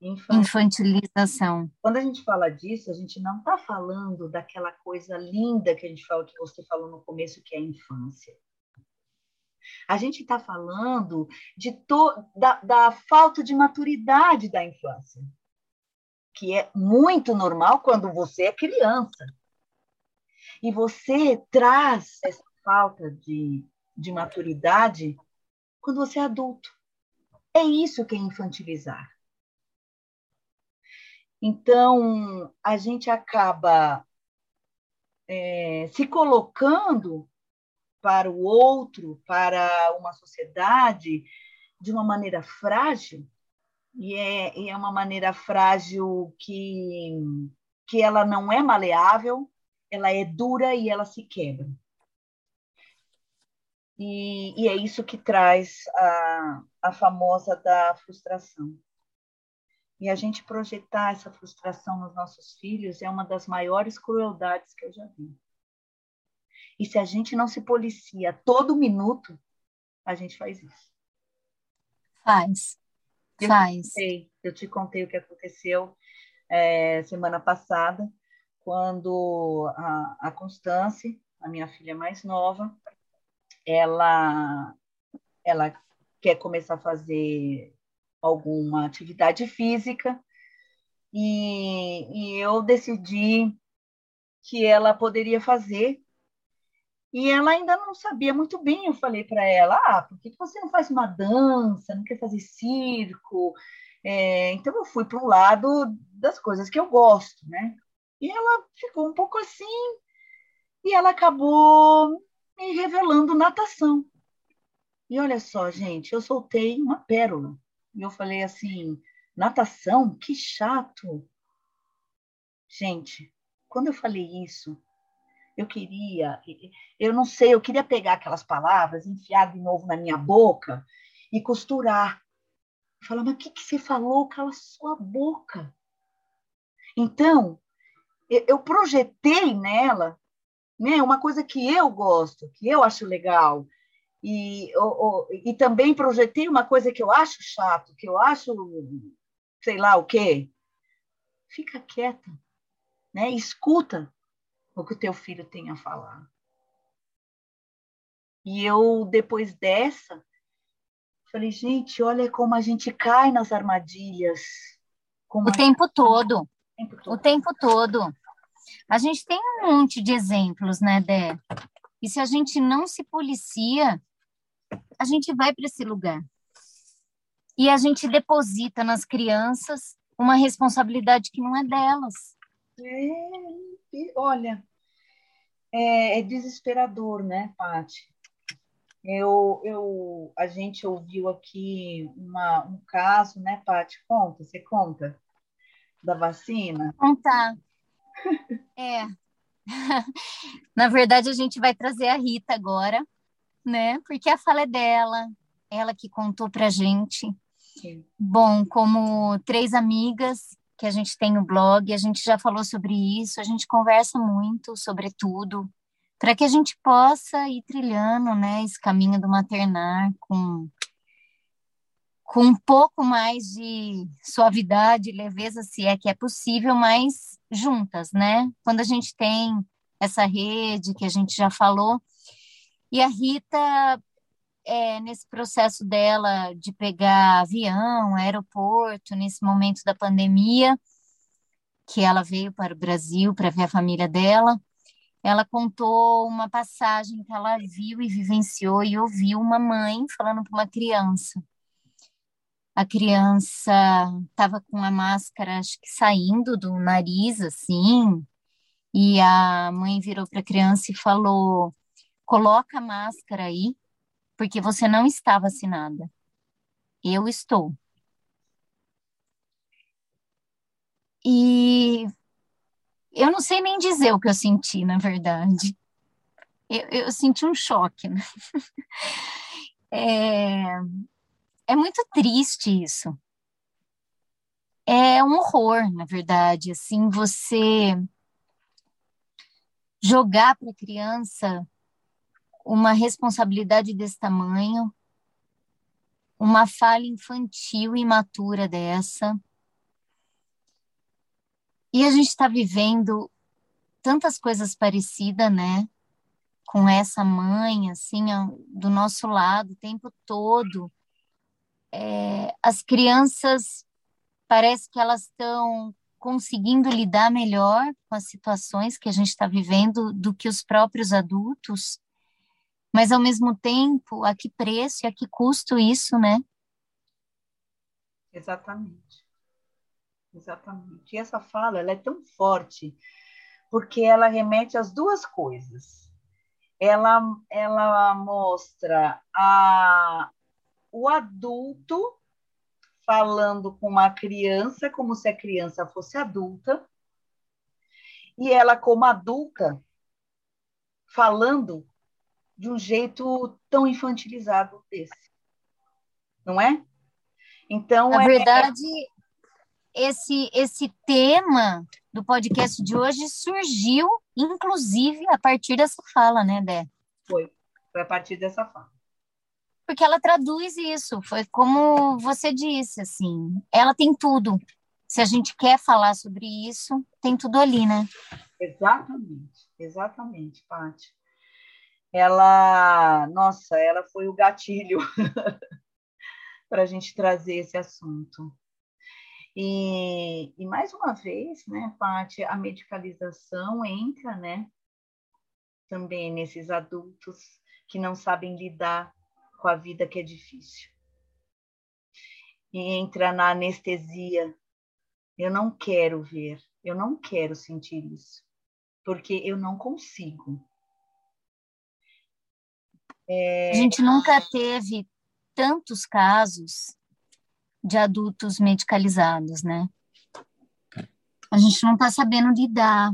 Infantil... Infantilização. Quando a gente fala disso, a gente não está falando daquela coisa linda que a gente fala, que você falou no começo, que é a infância. A gente está falando de to... da, da falta de maturidade da infância que é muito normal quando você é criança. E você traz essa falta de, de maturidade quando você é adulto. É isso que é infantilizar. Então, a gente acaba é, se colocando para o outro, para uma sociedade, de uma maneira frágil, e é, e é uma maneira frágil que, que ela não é maleável, ela é dura e ela se quebra. E, e é isso que traz a, a famosa da frustração. E a gente projetar essa frustração nos nossos filhos é uma das maiores crueldades que eu já vi. E se a gente não se policia todo minuto, a gente faz isso. Faz. Eu Faz. Te contei, eu te contei o que aconteceu é, semana passada, quando a, a Constance, a minha filha mais nova, ela, ela quer começar a fazer alguma atividade física e, e eu decidi que ela poderia fazer e ela ainda não sabia muito bem. Eu falei para ela: ah, por que você não faz uma dança? Não quer fazer circo? É, então eu fui para o lado das coisas que eu gosto, né? E ela ficou um pouco assim, e ela acabou me revelando natação. E olha só, gente, eu soltei uma pérola. E eu falei assim: natação? Que chato. Gente, quando eu falei isso, eu queria, eu não sei, eu queria pegar aquelas palavras, enfiar de novo na minha boca e costurar. Falar, mas o que, que você falou? Cala sua boca. Então, eu projetei nela né, uma coisa que eu gosto, que eu acho legal, e, ou, e também projetei uma coisa que eu acho chato, que eu acho sei lá o quê. Fica quieta, né? escuta o que o teu filho tem a falar. E eu, depois dessa, falei, gente, olha como a gente cai nas armadilhas. o tempo gente... todo. O tempo todo. O tempo todo. A gente tem um monte de exemplos, né, Dé? E se a gente não se policia, a gente vai para esse lugar. E a gente deposita nas crianças uma responsabilidade que não é delas. É, olha, é, é desesperador, né, Paty? Eu, eu, a gente ouviu aqui uma, um caso, né, Paty? Conta, você conta da vacina? Contar. É. Na verdade, a gente vai trazer a Rita agora, né? Porque a fala é dela, ela que contou pra gente. Sim. Bom, como três amigas que a gente tem no blog, a gente já falou sobre isso, a gente conversa muito sobre tudo, para que a gente possa ir trilhando, né, esse caminho do maternar com com um pouco mais de suavidade, leveza, se é que é possível, mas juntas, né? Quando a gente tem essa rede que a gente já falou, e a Rita é, nesse processo dela de pegar avião, aeroporto, nesse momento da pandemia, que ela veio para o Brasil para ver a família dela, ela contou uma passagem que ela viu e vivenciou e ouviu uma mãe falando para uma criança a criança estava com a máscara, acho que saindo do nariz, assim, e a mãe virou para a criança e falou: coloca a máscara aí, porque você não está vacinada. Eu estou. E eu não sei nem dizer o que eu senti, na verdade. Eu, eu senti um choque, né? É, é muito triste isso. É um horror, na verdade, assim, você jogar para a criança uma responsabilidade desse tamanho, uma falha infantil e imatura dessa. E a gente está vivendo tantas coisas parecidas, né? Com essa mãe, assim, do nosso lado o tempo todo é, as crianças parece que elas estão conseguindo lidar melhor com as situações que a gente está vivendo do que os próprios adultos, mas ao mesmo tempo, a que preço e a que custo isso, né? Exatamente. Exatamente. E essa fala, ela é tão forte porque ela remete às duas coisas. Ela, ela mostra a, o adulto falando com uma criança como se a criança fosse adulta, e ela, como adulta, falando de um jeito tão infantilizado desse. Não é? Então, Na é... verdade, esse, esse tema do podcast de hoje surgiu, inclusive, a partir dessa fala, né, Dé? Foi, foi a partir dessa fala porque ela traduz isso. Foi como você disse, assim, ela tem tudo. Se a gente quer falar sobre isso, tem tudo ali, né? Exatamente, exatamente, Paty. Ela, nossa, ela foi o gatilho para a gente trazer esse assunto. E, e mais uma vez, né, Paty, a medicalização entra, né, também nesses adultos que não sabem lidar com a vida que é difícil. E entra na anestesia. Eu não quero ver, eu não quero sentir isso, porque eu não consigo. É... A gente nunca teve tantos casos de adultos medicalizados, né? A gente não está sabendo lidar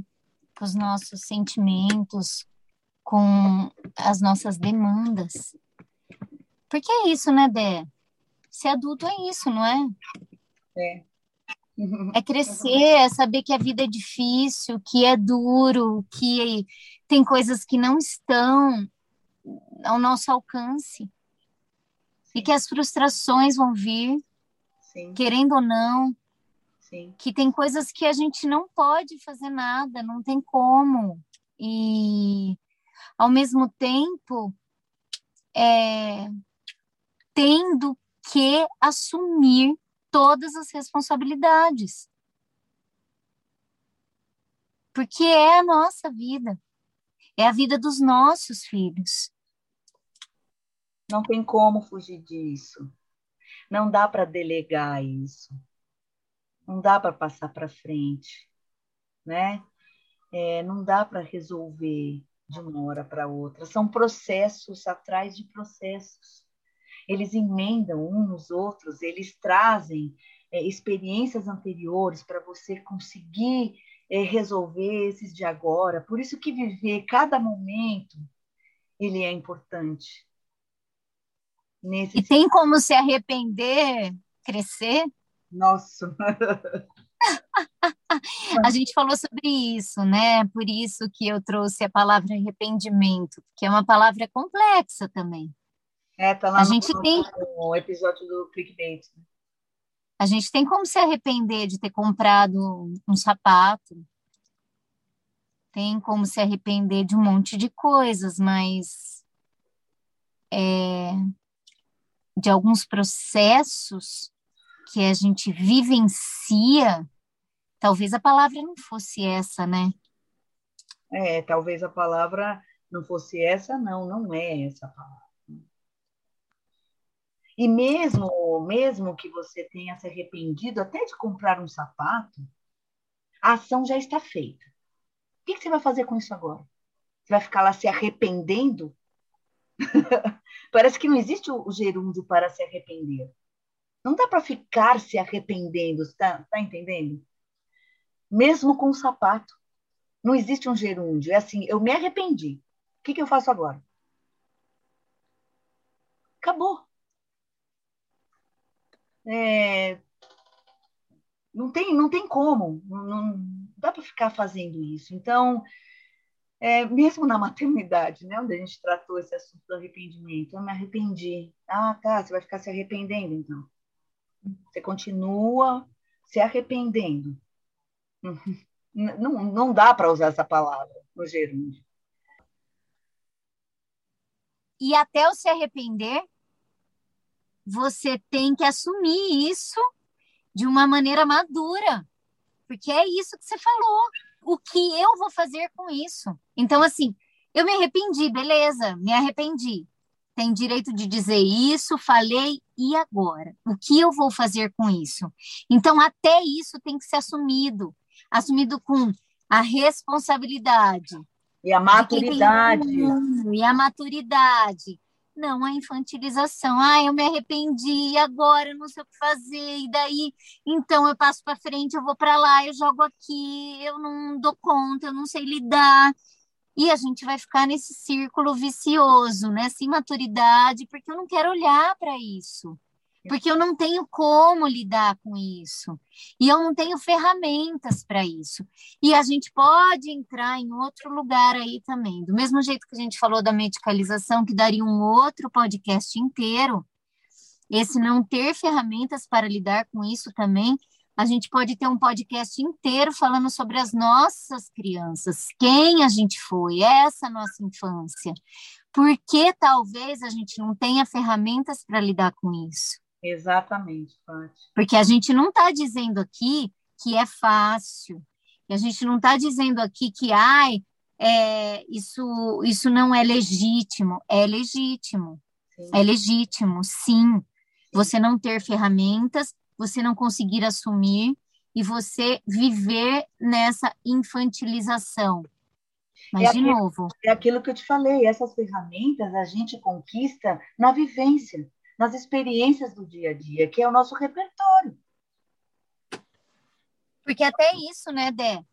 com os nossos sentimentos, com as nossas demandas. Porque é isso, né, Dé? Ser adulto é isso, não é? É. É crescer, é saber que a vida é difícil, que é duro, que tem coisas que não estão ao nosso alcance. E que as frustrações vão vir, Sim. querendo ou não. Sim. Que tem coisas que a gente não pode fazer nada, não tem como. E, ao mesmo tempo, é, tendo que assumir todas as responsabilidades. Porque é a nossa vida, é a vida dos nossos filhos. Não tem como fugir disso. Não dá para delegar isso. Não dá para passar para frente, né? É, não dá para resolver de uma hora para outra. São processos atrás de processos eles emendam uns nos outros, eles trazem é, experiências anteriores para você conseguir é, resolver esses de agora. Por isso que viver cada momento ele é importante. Nesse... E tem como se arrepender, crescer. Nossa! a gente falou sobre isso, né? Por isso que eu trouxe a palavra arrependimento, que é uma palavra complexa também. É, tá lá a no, gente tem no episódio do clickbait. Né? A gente tem como se arrepender de ter comprado um sapato, tem como se arrepender de um monte de coisas, mas é, de alguns processos que a gente vivencia, talvez a palavra não fosse essa, né? É, talvez a palavra não fosse essa, não, não é essa palavra. E mesmo, mesmo que você tenha se arrependido até de comprar um sapato, a ação já está feita. O que você vai fazer com isso agora? Você vai ficar lá se arrependendo? Parece que não existe o gerúndio para se arrepender. Não dá para ficar se arrependendo, está tá entendendo? Mesmo com o sapato. Não existe um gerúndio. É assim, eu me arrependi. O que, que eu faço agora? Acabou. É, não tem, não tem como, não, não dá para ficar fazendo isso. Então, é, mesmo na maternidade, né, onde a gente tratou esse assunto do arrependimento, eu me arrependi. Ah, tá, você vai ficar se arrependendo, então. Você continua se arrependendo. Não, não dá para usar essa palavra no gerúndio. E até o se arrepender, você tem que assumir isso de uma maneira madura, porque é isso que você falou. O que eu vou fazer com isso? Então, assim, eu me arrependi, beleza, me arrependi tem direito de dizer isso, falei, e agora? O que eu vou fazer com isso? Então, até isso tem que ser assumido assumido com a responsabilidade. E a maturidade. E a maturidade. Não a infantilização. Ah, eu me arrependi, agora eu não sei o que fazer. E daí, então eu passo para frente, eu vou para lá, eu jogo aqui, eu não dou conta, eu não sei lidar. E a gente vai ficar nesse círculo vicioso, nessa imaturidade, porque eu não quero olhar para isso. Porque eu não tenho como lidar com isso. E eu não tenho ferramentas para isso. E a gente pode entrar em outro lugar aí também. Do mesmo jeito que a gente falou da medicalização, que daria um outro podcast inteiro, esse não ter ferramentas para lidar com isso também a gente pode ter um podcast inteiro falando sobre as nossas crianças, quem a gente foi, essa nossa infância. Porque talvez a gente não tenha ferramentas para lidar com isso. Exatamente, Paty. Porque a gente não está dizendo aqui que é fácil. E a gente não está dizendo aqui que, ai, é, isso, isso não é legítimo. É legítimo. Sim. É legítimo, sim. Você não ter ferramentas você não conseguir assumir e você viver nessa infantilização. Mas, é de aquilo, novo. É aquilo que eu te falei, essas ferramentas a gente conquista na vivência, nas experiências do dia a dia, que é o nosso repertório. Porque até isso, né, Dé?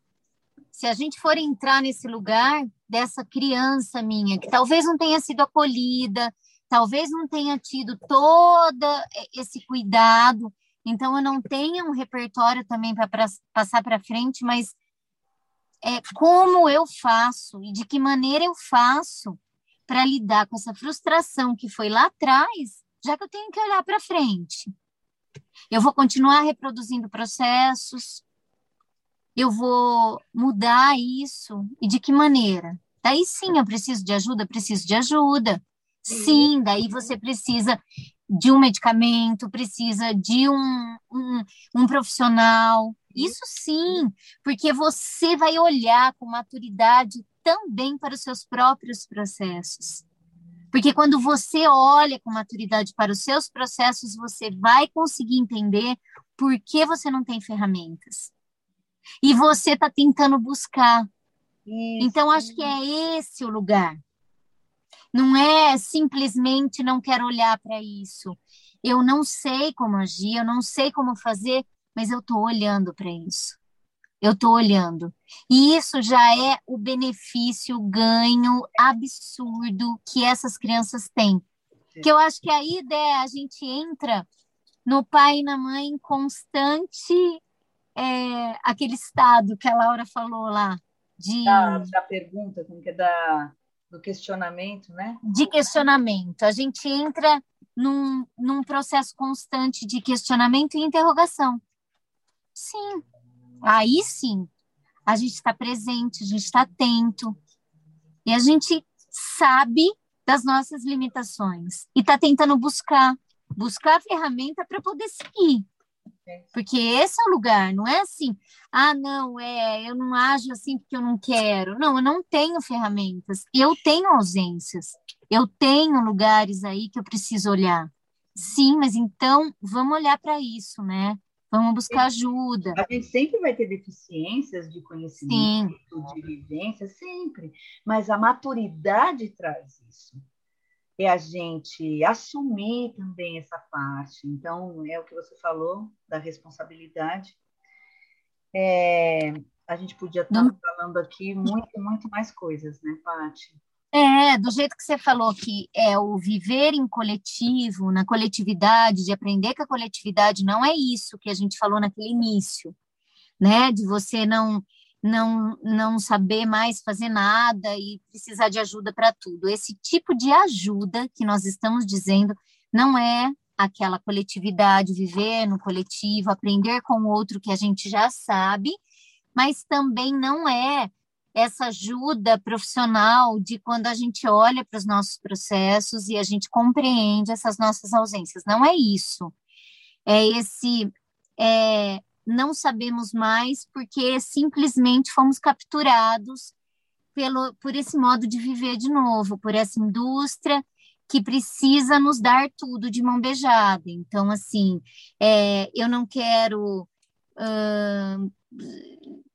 Se a gente for entrar nesse lugar dessa criança minha, que talvez não tenha sido acolhida, talvez não tenha tido todo esse cuidado, então, eu não tenho um repertório também para passar para frente, mas é como eu faço e de que maneira eu faço para lidar com essa frustração que foi lá atrás, já que eu tenho que olhar para frente. Eu vou continuar reproduzindo processos, eu vou mudar isso e de que maneira? Daí sim, eu preciso de ajuda, preciso de ajuda. Sim, daí você precisa de um medicamento, precisa de um, um, um profissional. Isso sim, porque você vai olhar com maturidade também para os seus próprios processos. Porque quando você olha com maturidade para os seus processos, você vai conseguir entender por que você não tem ferramentas. E você está tentando buscar. Isso. Então, acho que é esse o lugar. Não é simplesmente não quero olhar para isso. Eu não sei como agir, eu não sei como fazer, mas eu estou olhando para isso. Eu estou olhando. E isso já é o benefício, o ganho absurdo que essas crianças têm. Que eu acho que aí, Dé, a gente entra no pai e na mãe constante é, aquele estado que a Laura falou lá de da, da pergunta, como que é da do questionamento, né? De questionamento. A gente entra num, num processo constante de questionamento e interrogação. Sim. Aí sim, a gente está presente, a gente está atento e a gente sabe das nossas limitações e está tentando buscar buscar a ferramenta para poder seguir. Porque esse é o lugar, não é assim, ah, não, é, eu não ajo assim porque eu não quero. Não, eu não tenho ferramentas, eu tenho ausências, eu tenho lugares aí que eu preciso olhar. Sim, mas então vamos olhar para isso, né? Vamos buscar ajuda. A gente sempre vai ter deficiências de conhecimento, Sim. de vivência, sempre. Mas a maturidade traz isso é a gente assumir também essa parte. Então, é o que você falou da responsabilidade. É, a gente podia estar Não. falando aqui muito, muito mais coisas, né, Paty? É, do jeito que você falou que é o viver em coletivo, na coletividade, de aprender que a coletividade não é isso que a gente falou naquele início, né? De você não não, não saber mais fazer nada e precisar de ajuda para tudo. Esse tipo de ajuda que nós estamos dizendo não é aquela coletividade, viver no coletivo, aprender com o outro que a gente já sabe, mas também não é essa ajuda profissional de quando a gente olha para os nossos processos e a gente compreende essas nossas ausências. Não é isso. É esse é, não sabemos mais porque simplesmente fomos capturados pelo, por esse modo de viver de novo, por essa indústria que precisa nos dar tudo de mão beijada. Então, assim, é, eu não quero uh,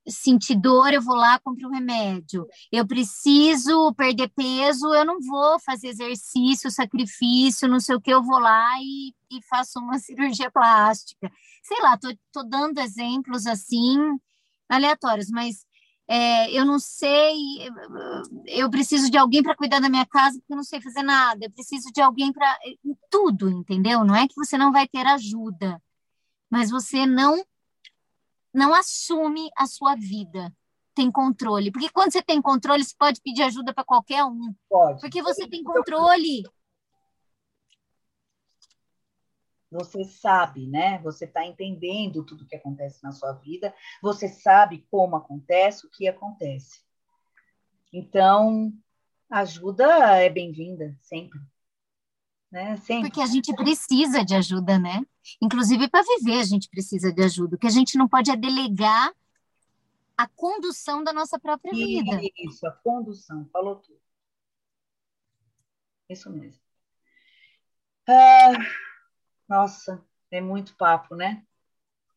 sentir dor, eu vou lá compro um remédio. Eu preciso perder peso, eu não vou fazer exercício, sacrifício, não sei o que, eu vou lá e, e faço uma cirurgia plástica. Sei lá, tô, tô dando exemplos assim aleatórios, mas é, eu não sei, eu preciso de alguém para cuidar da minha casa porque eu não sei fazer nada. Eu preciso de alguém para tudo, entendeu? Não é que você não vai ter ajuda, mas você não não assume a sua vida. Tem controle. Porque quando você tem controle, você pode pedir ajuda para qualquer um. Pode. Porque você tem controle. Você sabe, né? Você está entendendo tudo que acontece na sua vida. Você sabe como acontece, o que acontece. Então, ajuda é bem-vinda, sempre. Né? Sempre. Porque a gente precisa de ajuda, né? Inclusive para viver a gente precisa de ajuda. O que a gente não pode é delegar a condução da nossa própria vida. Isso, a condução, falou tudo. Isso mesmo. Ah, nossa, é muito papo, né?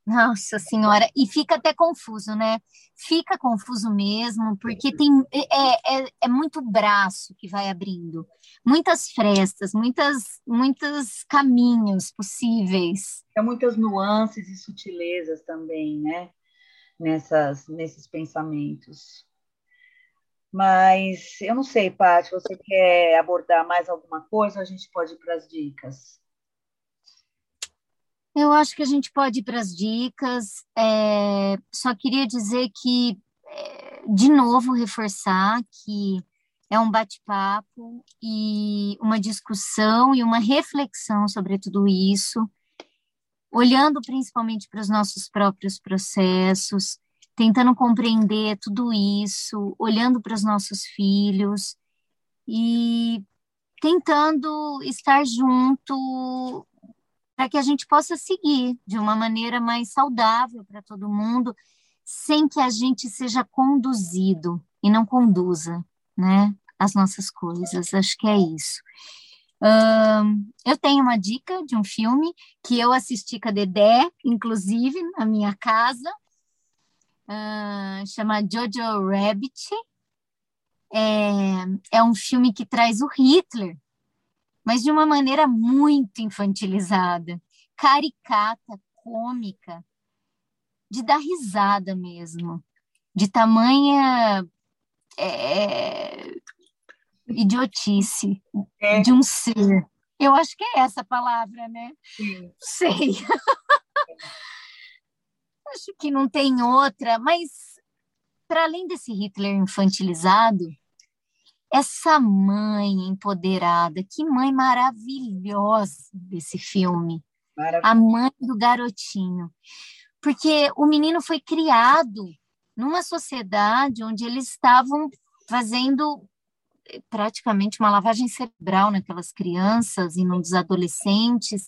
Nossa Senhora, e fica até confuso, né? Fica confuso mesmo, porque tem é, é, é, muito braço que vai abrindo, muitas frestas, muitas, muitos caminhos possíveis. Tem muitas nuances e sutilezas também, né? Nessas, nesses pensamentos. Mas eu não sei, Paty, você quer abordar mais alguma coisa? A gente pode ir para as dicas. Eu acho que a gente pode ir para as dicas. É, só queria dizer que, é, de novo, reforçar que é um bate-papo e uma discussão e uma reflexão sobre tudo isso, olhando principalmente para os nossos próprios processos, tentando compreender tudo isso, olhando para os nossos filhos e tentando estar junto para que a gente possa seguir de uma maneira mais saudável para todo mundo, sem que a gente seja conduzido e não conduza, né, as nossas coisas. Acho que é isso. Eu tenho uma dica de um filme que eu assisti com a Dedé, inclusive, na minha casa, uh, chama Jojo Rabbit. É, é um filme que traz o Hitler mas de uma maneira muito infantilizada, caricata, cômica, de dar risada mesmo, de tamanha é, idiotice é. de um ser. Eu acho que é essa palavra, né? Sim. Sei. acho que não tem outra, mas para além desse Hitler infantilizado, essa mãe empoderada, que mãe maravilhosa desse filme. A mãe do garotinho. Porque o menino foi criado numa sociedade onde eles estavam fazendo eh, praticamente uma lavagem cerebral naquelas crianças e nos adolescentes.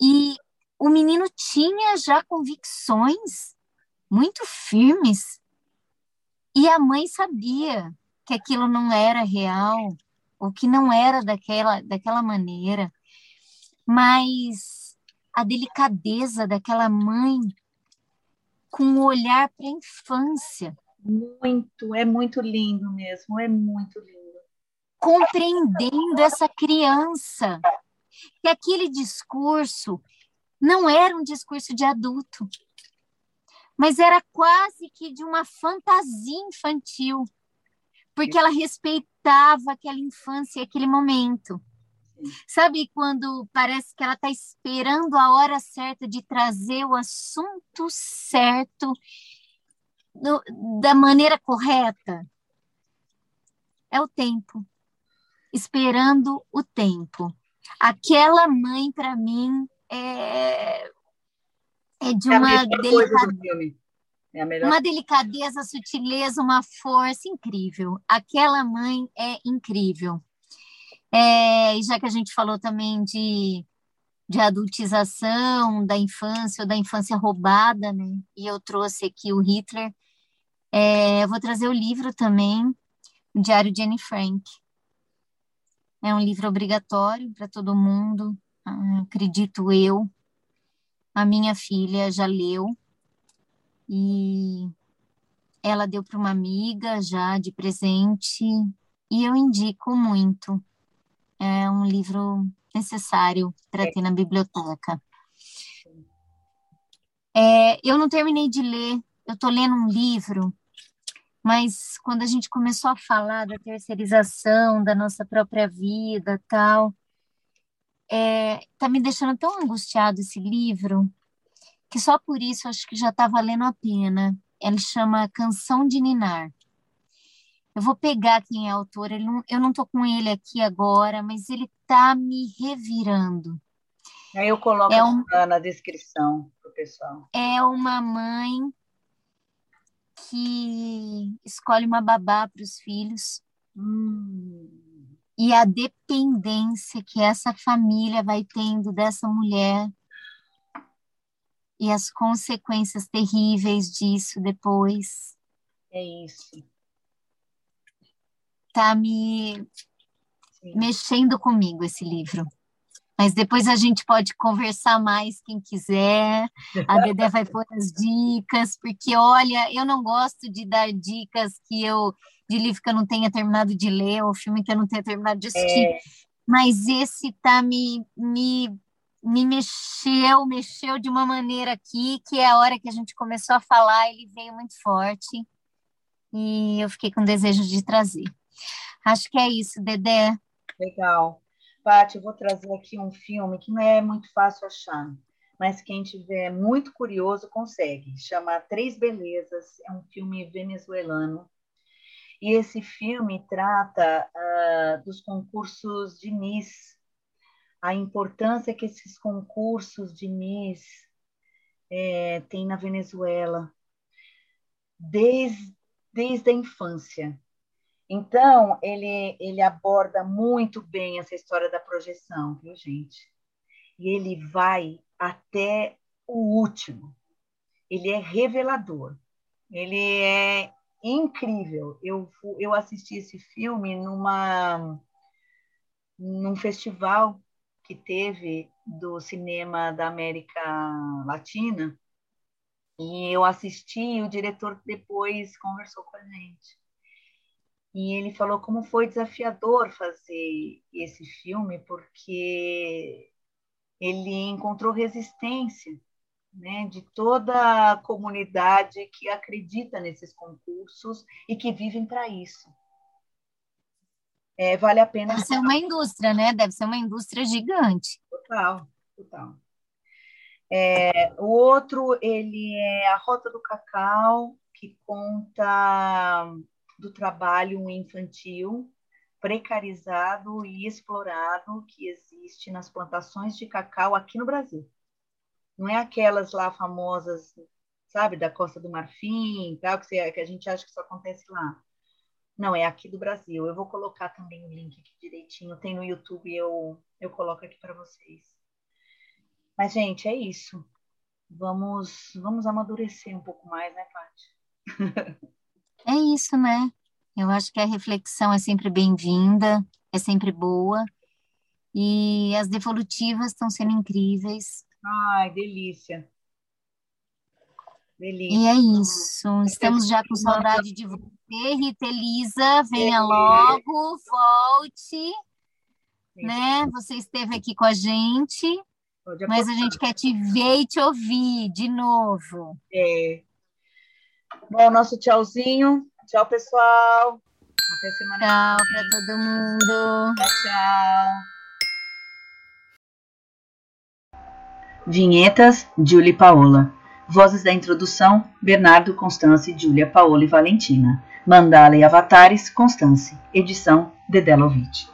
E o menino tinha já convicções muito firmes. E a mãe sabia que aquilo não era real, ou que não era daquela, daquela maneira, mas a delicadeza daquela mãe com o olhar para a infância. Muito, é muito lindo mesmo, é muito lindo. Compreendendo essa criança, que aquele discurso não era um discurso de adulto, mas era quase que de uma fantasia infantil porque ela respeitava aquela infância e aquele momento. Sabe quando parece que ela está esperando a hora certa de trazer o assunto certo do, da maneira correta? É o tempo. Esperando o tempo. Aquela mãe, para mim, é, é de uma é delicadeza. É uma delicadeza, sutileza, uma força incrível. Aquela mãe é incrível. É, e já que a gente falou também de, de adultização da infância ou da infância roubada, né? E eu trouxe aqui o Hitler, é, eu vou trazer o livro também, o Diário de Anne Frank. É um livro obrigatório para todo mundo, ah, acredito eu. A minha filha já leu, e ela deu para uma amiga já de presente e eu indico muito. É um livro necessário para ter na biblioteca. É, eu não terminei de ler, eu estou lendo um livro, mas quando a gente começou a falar da terceirização da nossa própria vida, tal, é, tá me deixando tão angustiado esse livro, que só por isso acho que já está valendo a pena. Ele chama Canção de Ninar. Eu vou pegar quem é autor, não, eu não estou com ele aqui agora, mas ele está me revirando. Aí eu coloco é um, na descrição para o pessoal. É uma mãe que escolhe uma babá para os filhos. Hum. E a dependência que essa família vai tendo dessa mulher e as consequências terríveis disso depois. É isso. Tá me Sim. mexendo comigo esse livro. Mas depois a gente pode conversar mais quem quiser. A Dedé vai pôr as dicas, porque olha, eu não gosto de dar dicas que eu de livro que eu não tenha terminado de ler ou filme que eu não tenha terminado de assistir. É. Mas esse tá me, me me mexeu, mexeu de uma maneira aqui que é a hora que a gente começou a falar, ele veio muito forte e eu fiquei com desejo de trazer. Acho que é isso, Dedé. Legal. Paty, eu vou trazer aqui um filme que não é muito fácil achar, mas quem tiver muito curioso consegue. Chama Três Belezas, é um filme venezuelano. E esse filme trata uh, dos concursos de Miss a importância que esses concursos de Miss é, têm na Venezuela, desde, desde a infância. Então, ele, ele aborda muito bem essa história da projeção, viu, gente? E ele vai até o último. Ele é revelador. Ele é incrível. Eu, eu assisti esse filme numa num festival que teve do cinema da América Latina, e eu assisti, e o diretor depois conversou com a gente. E ele falou como foi desafiador fazer esse filme, porque ele encontrou resistência né, de toda a comunidade que acredita nesses concursos e que vivem para isso. É, vale a pena. Deve ser uma indústria, né? Deve ser uma indústria gigante. Total, total. É, o outro, ele é a Rota do Cacau, que conta do trabalho infantil precarizado e explorado que existe nas plantações de cacau aqui no Brasil. Não é aquelas lá famosas, sabe, da Costa do Marfim, tal, que, que a gente acha que só acontece lá. Não, é aqui do Brasil. Eu vou colocar também o link aqui direitinho. Tem no YouTube, eu, eu coloco aqui para vocês. Mas, gente, é isso. Vamos, vamos amadurecer um pouco mais, né, Paty? é isso, né? Eu acho que a reflexão é sempre bem-vinda, é sempre boa. E as devolutivas estão sendo incríveis. Ai, delícia. Delícia. E é isso. Estamos já com saudade de você, Rita Elisa. Venha logo, volte. Né? Você esteve aqui com a gente, mas a gente quer te ver e te ouvir de novo. É. Bom, nosso tchauzinho. Tchau, pessoal. Até semana Tchau para todo mundo. Tchau, tchau. Vinhetas, Julie Paola. Vozes da introdução, Bernardo, Constance, Júlia, Paola e Valentina. Mandala e Avatares, Constance. Edição, Dedelovitch.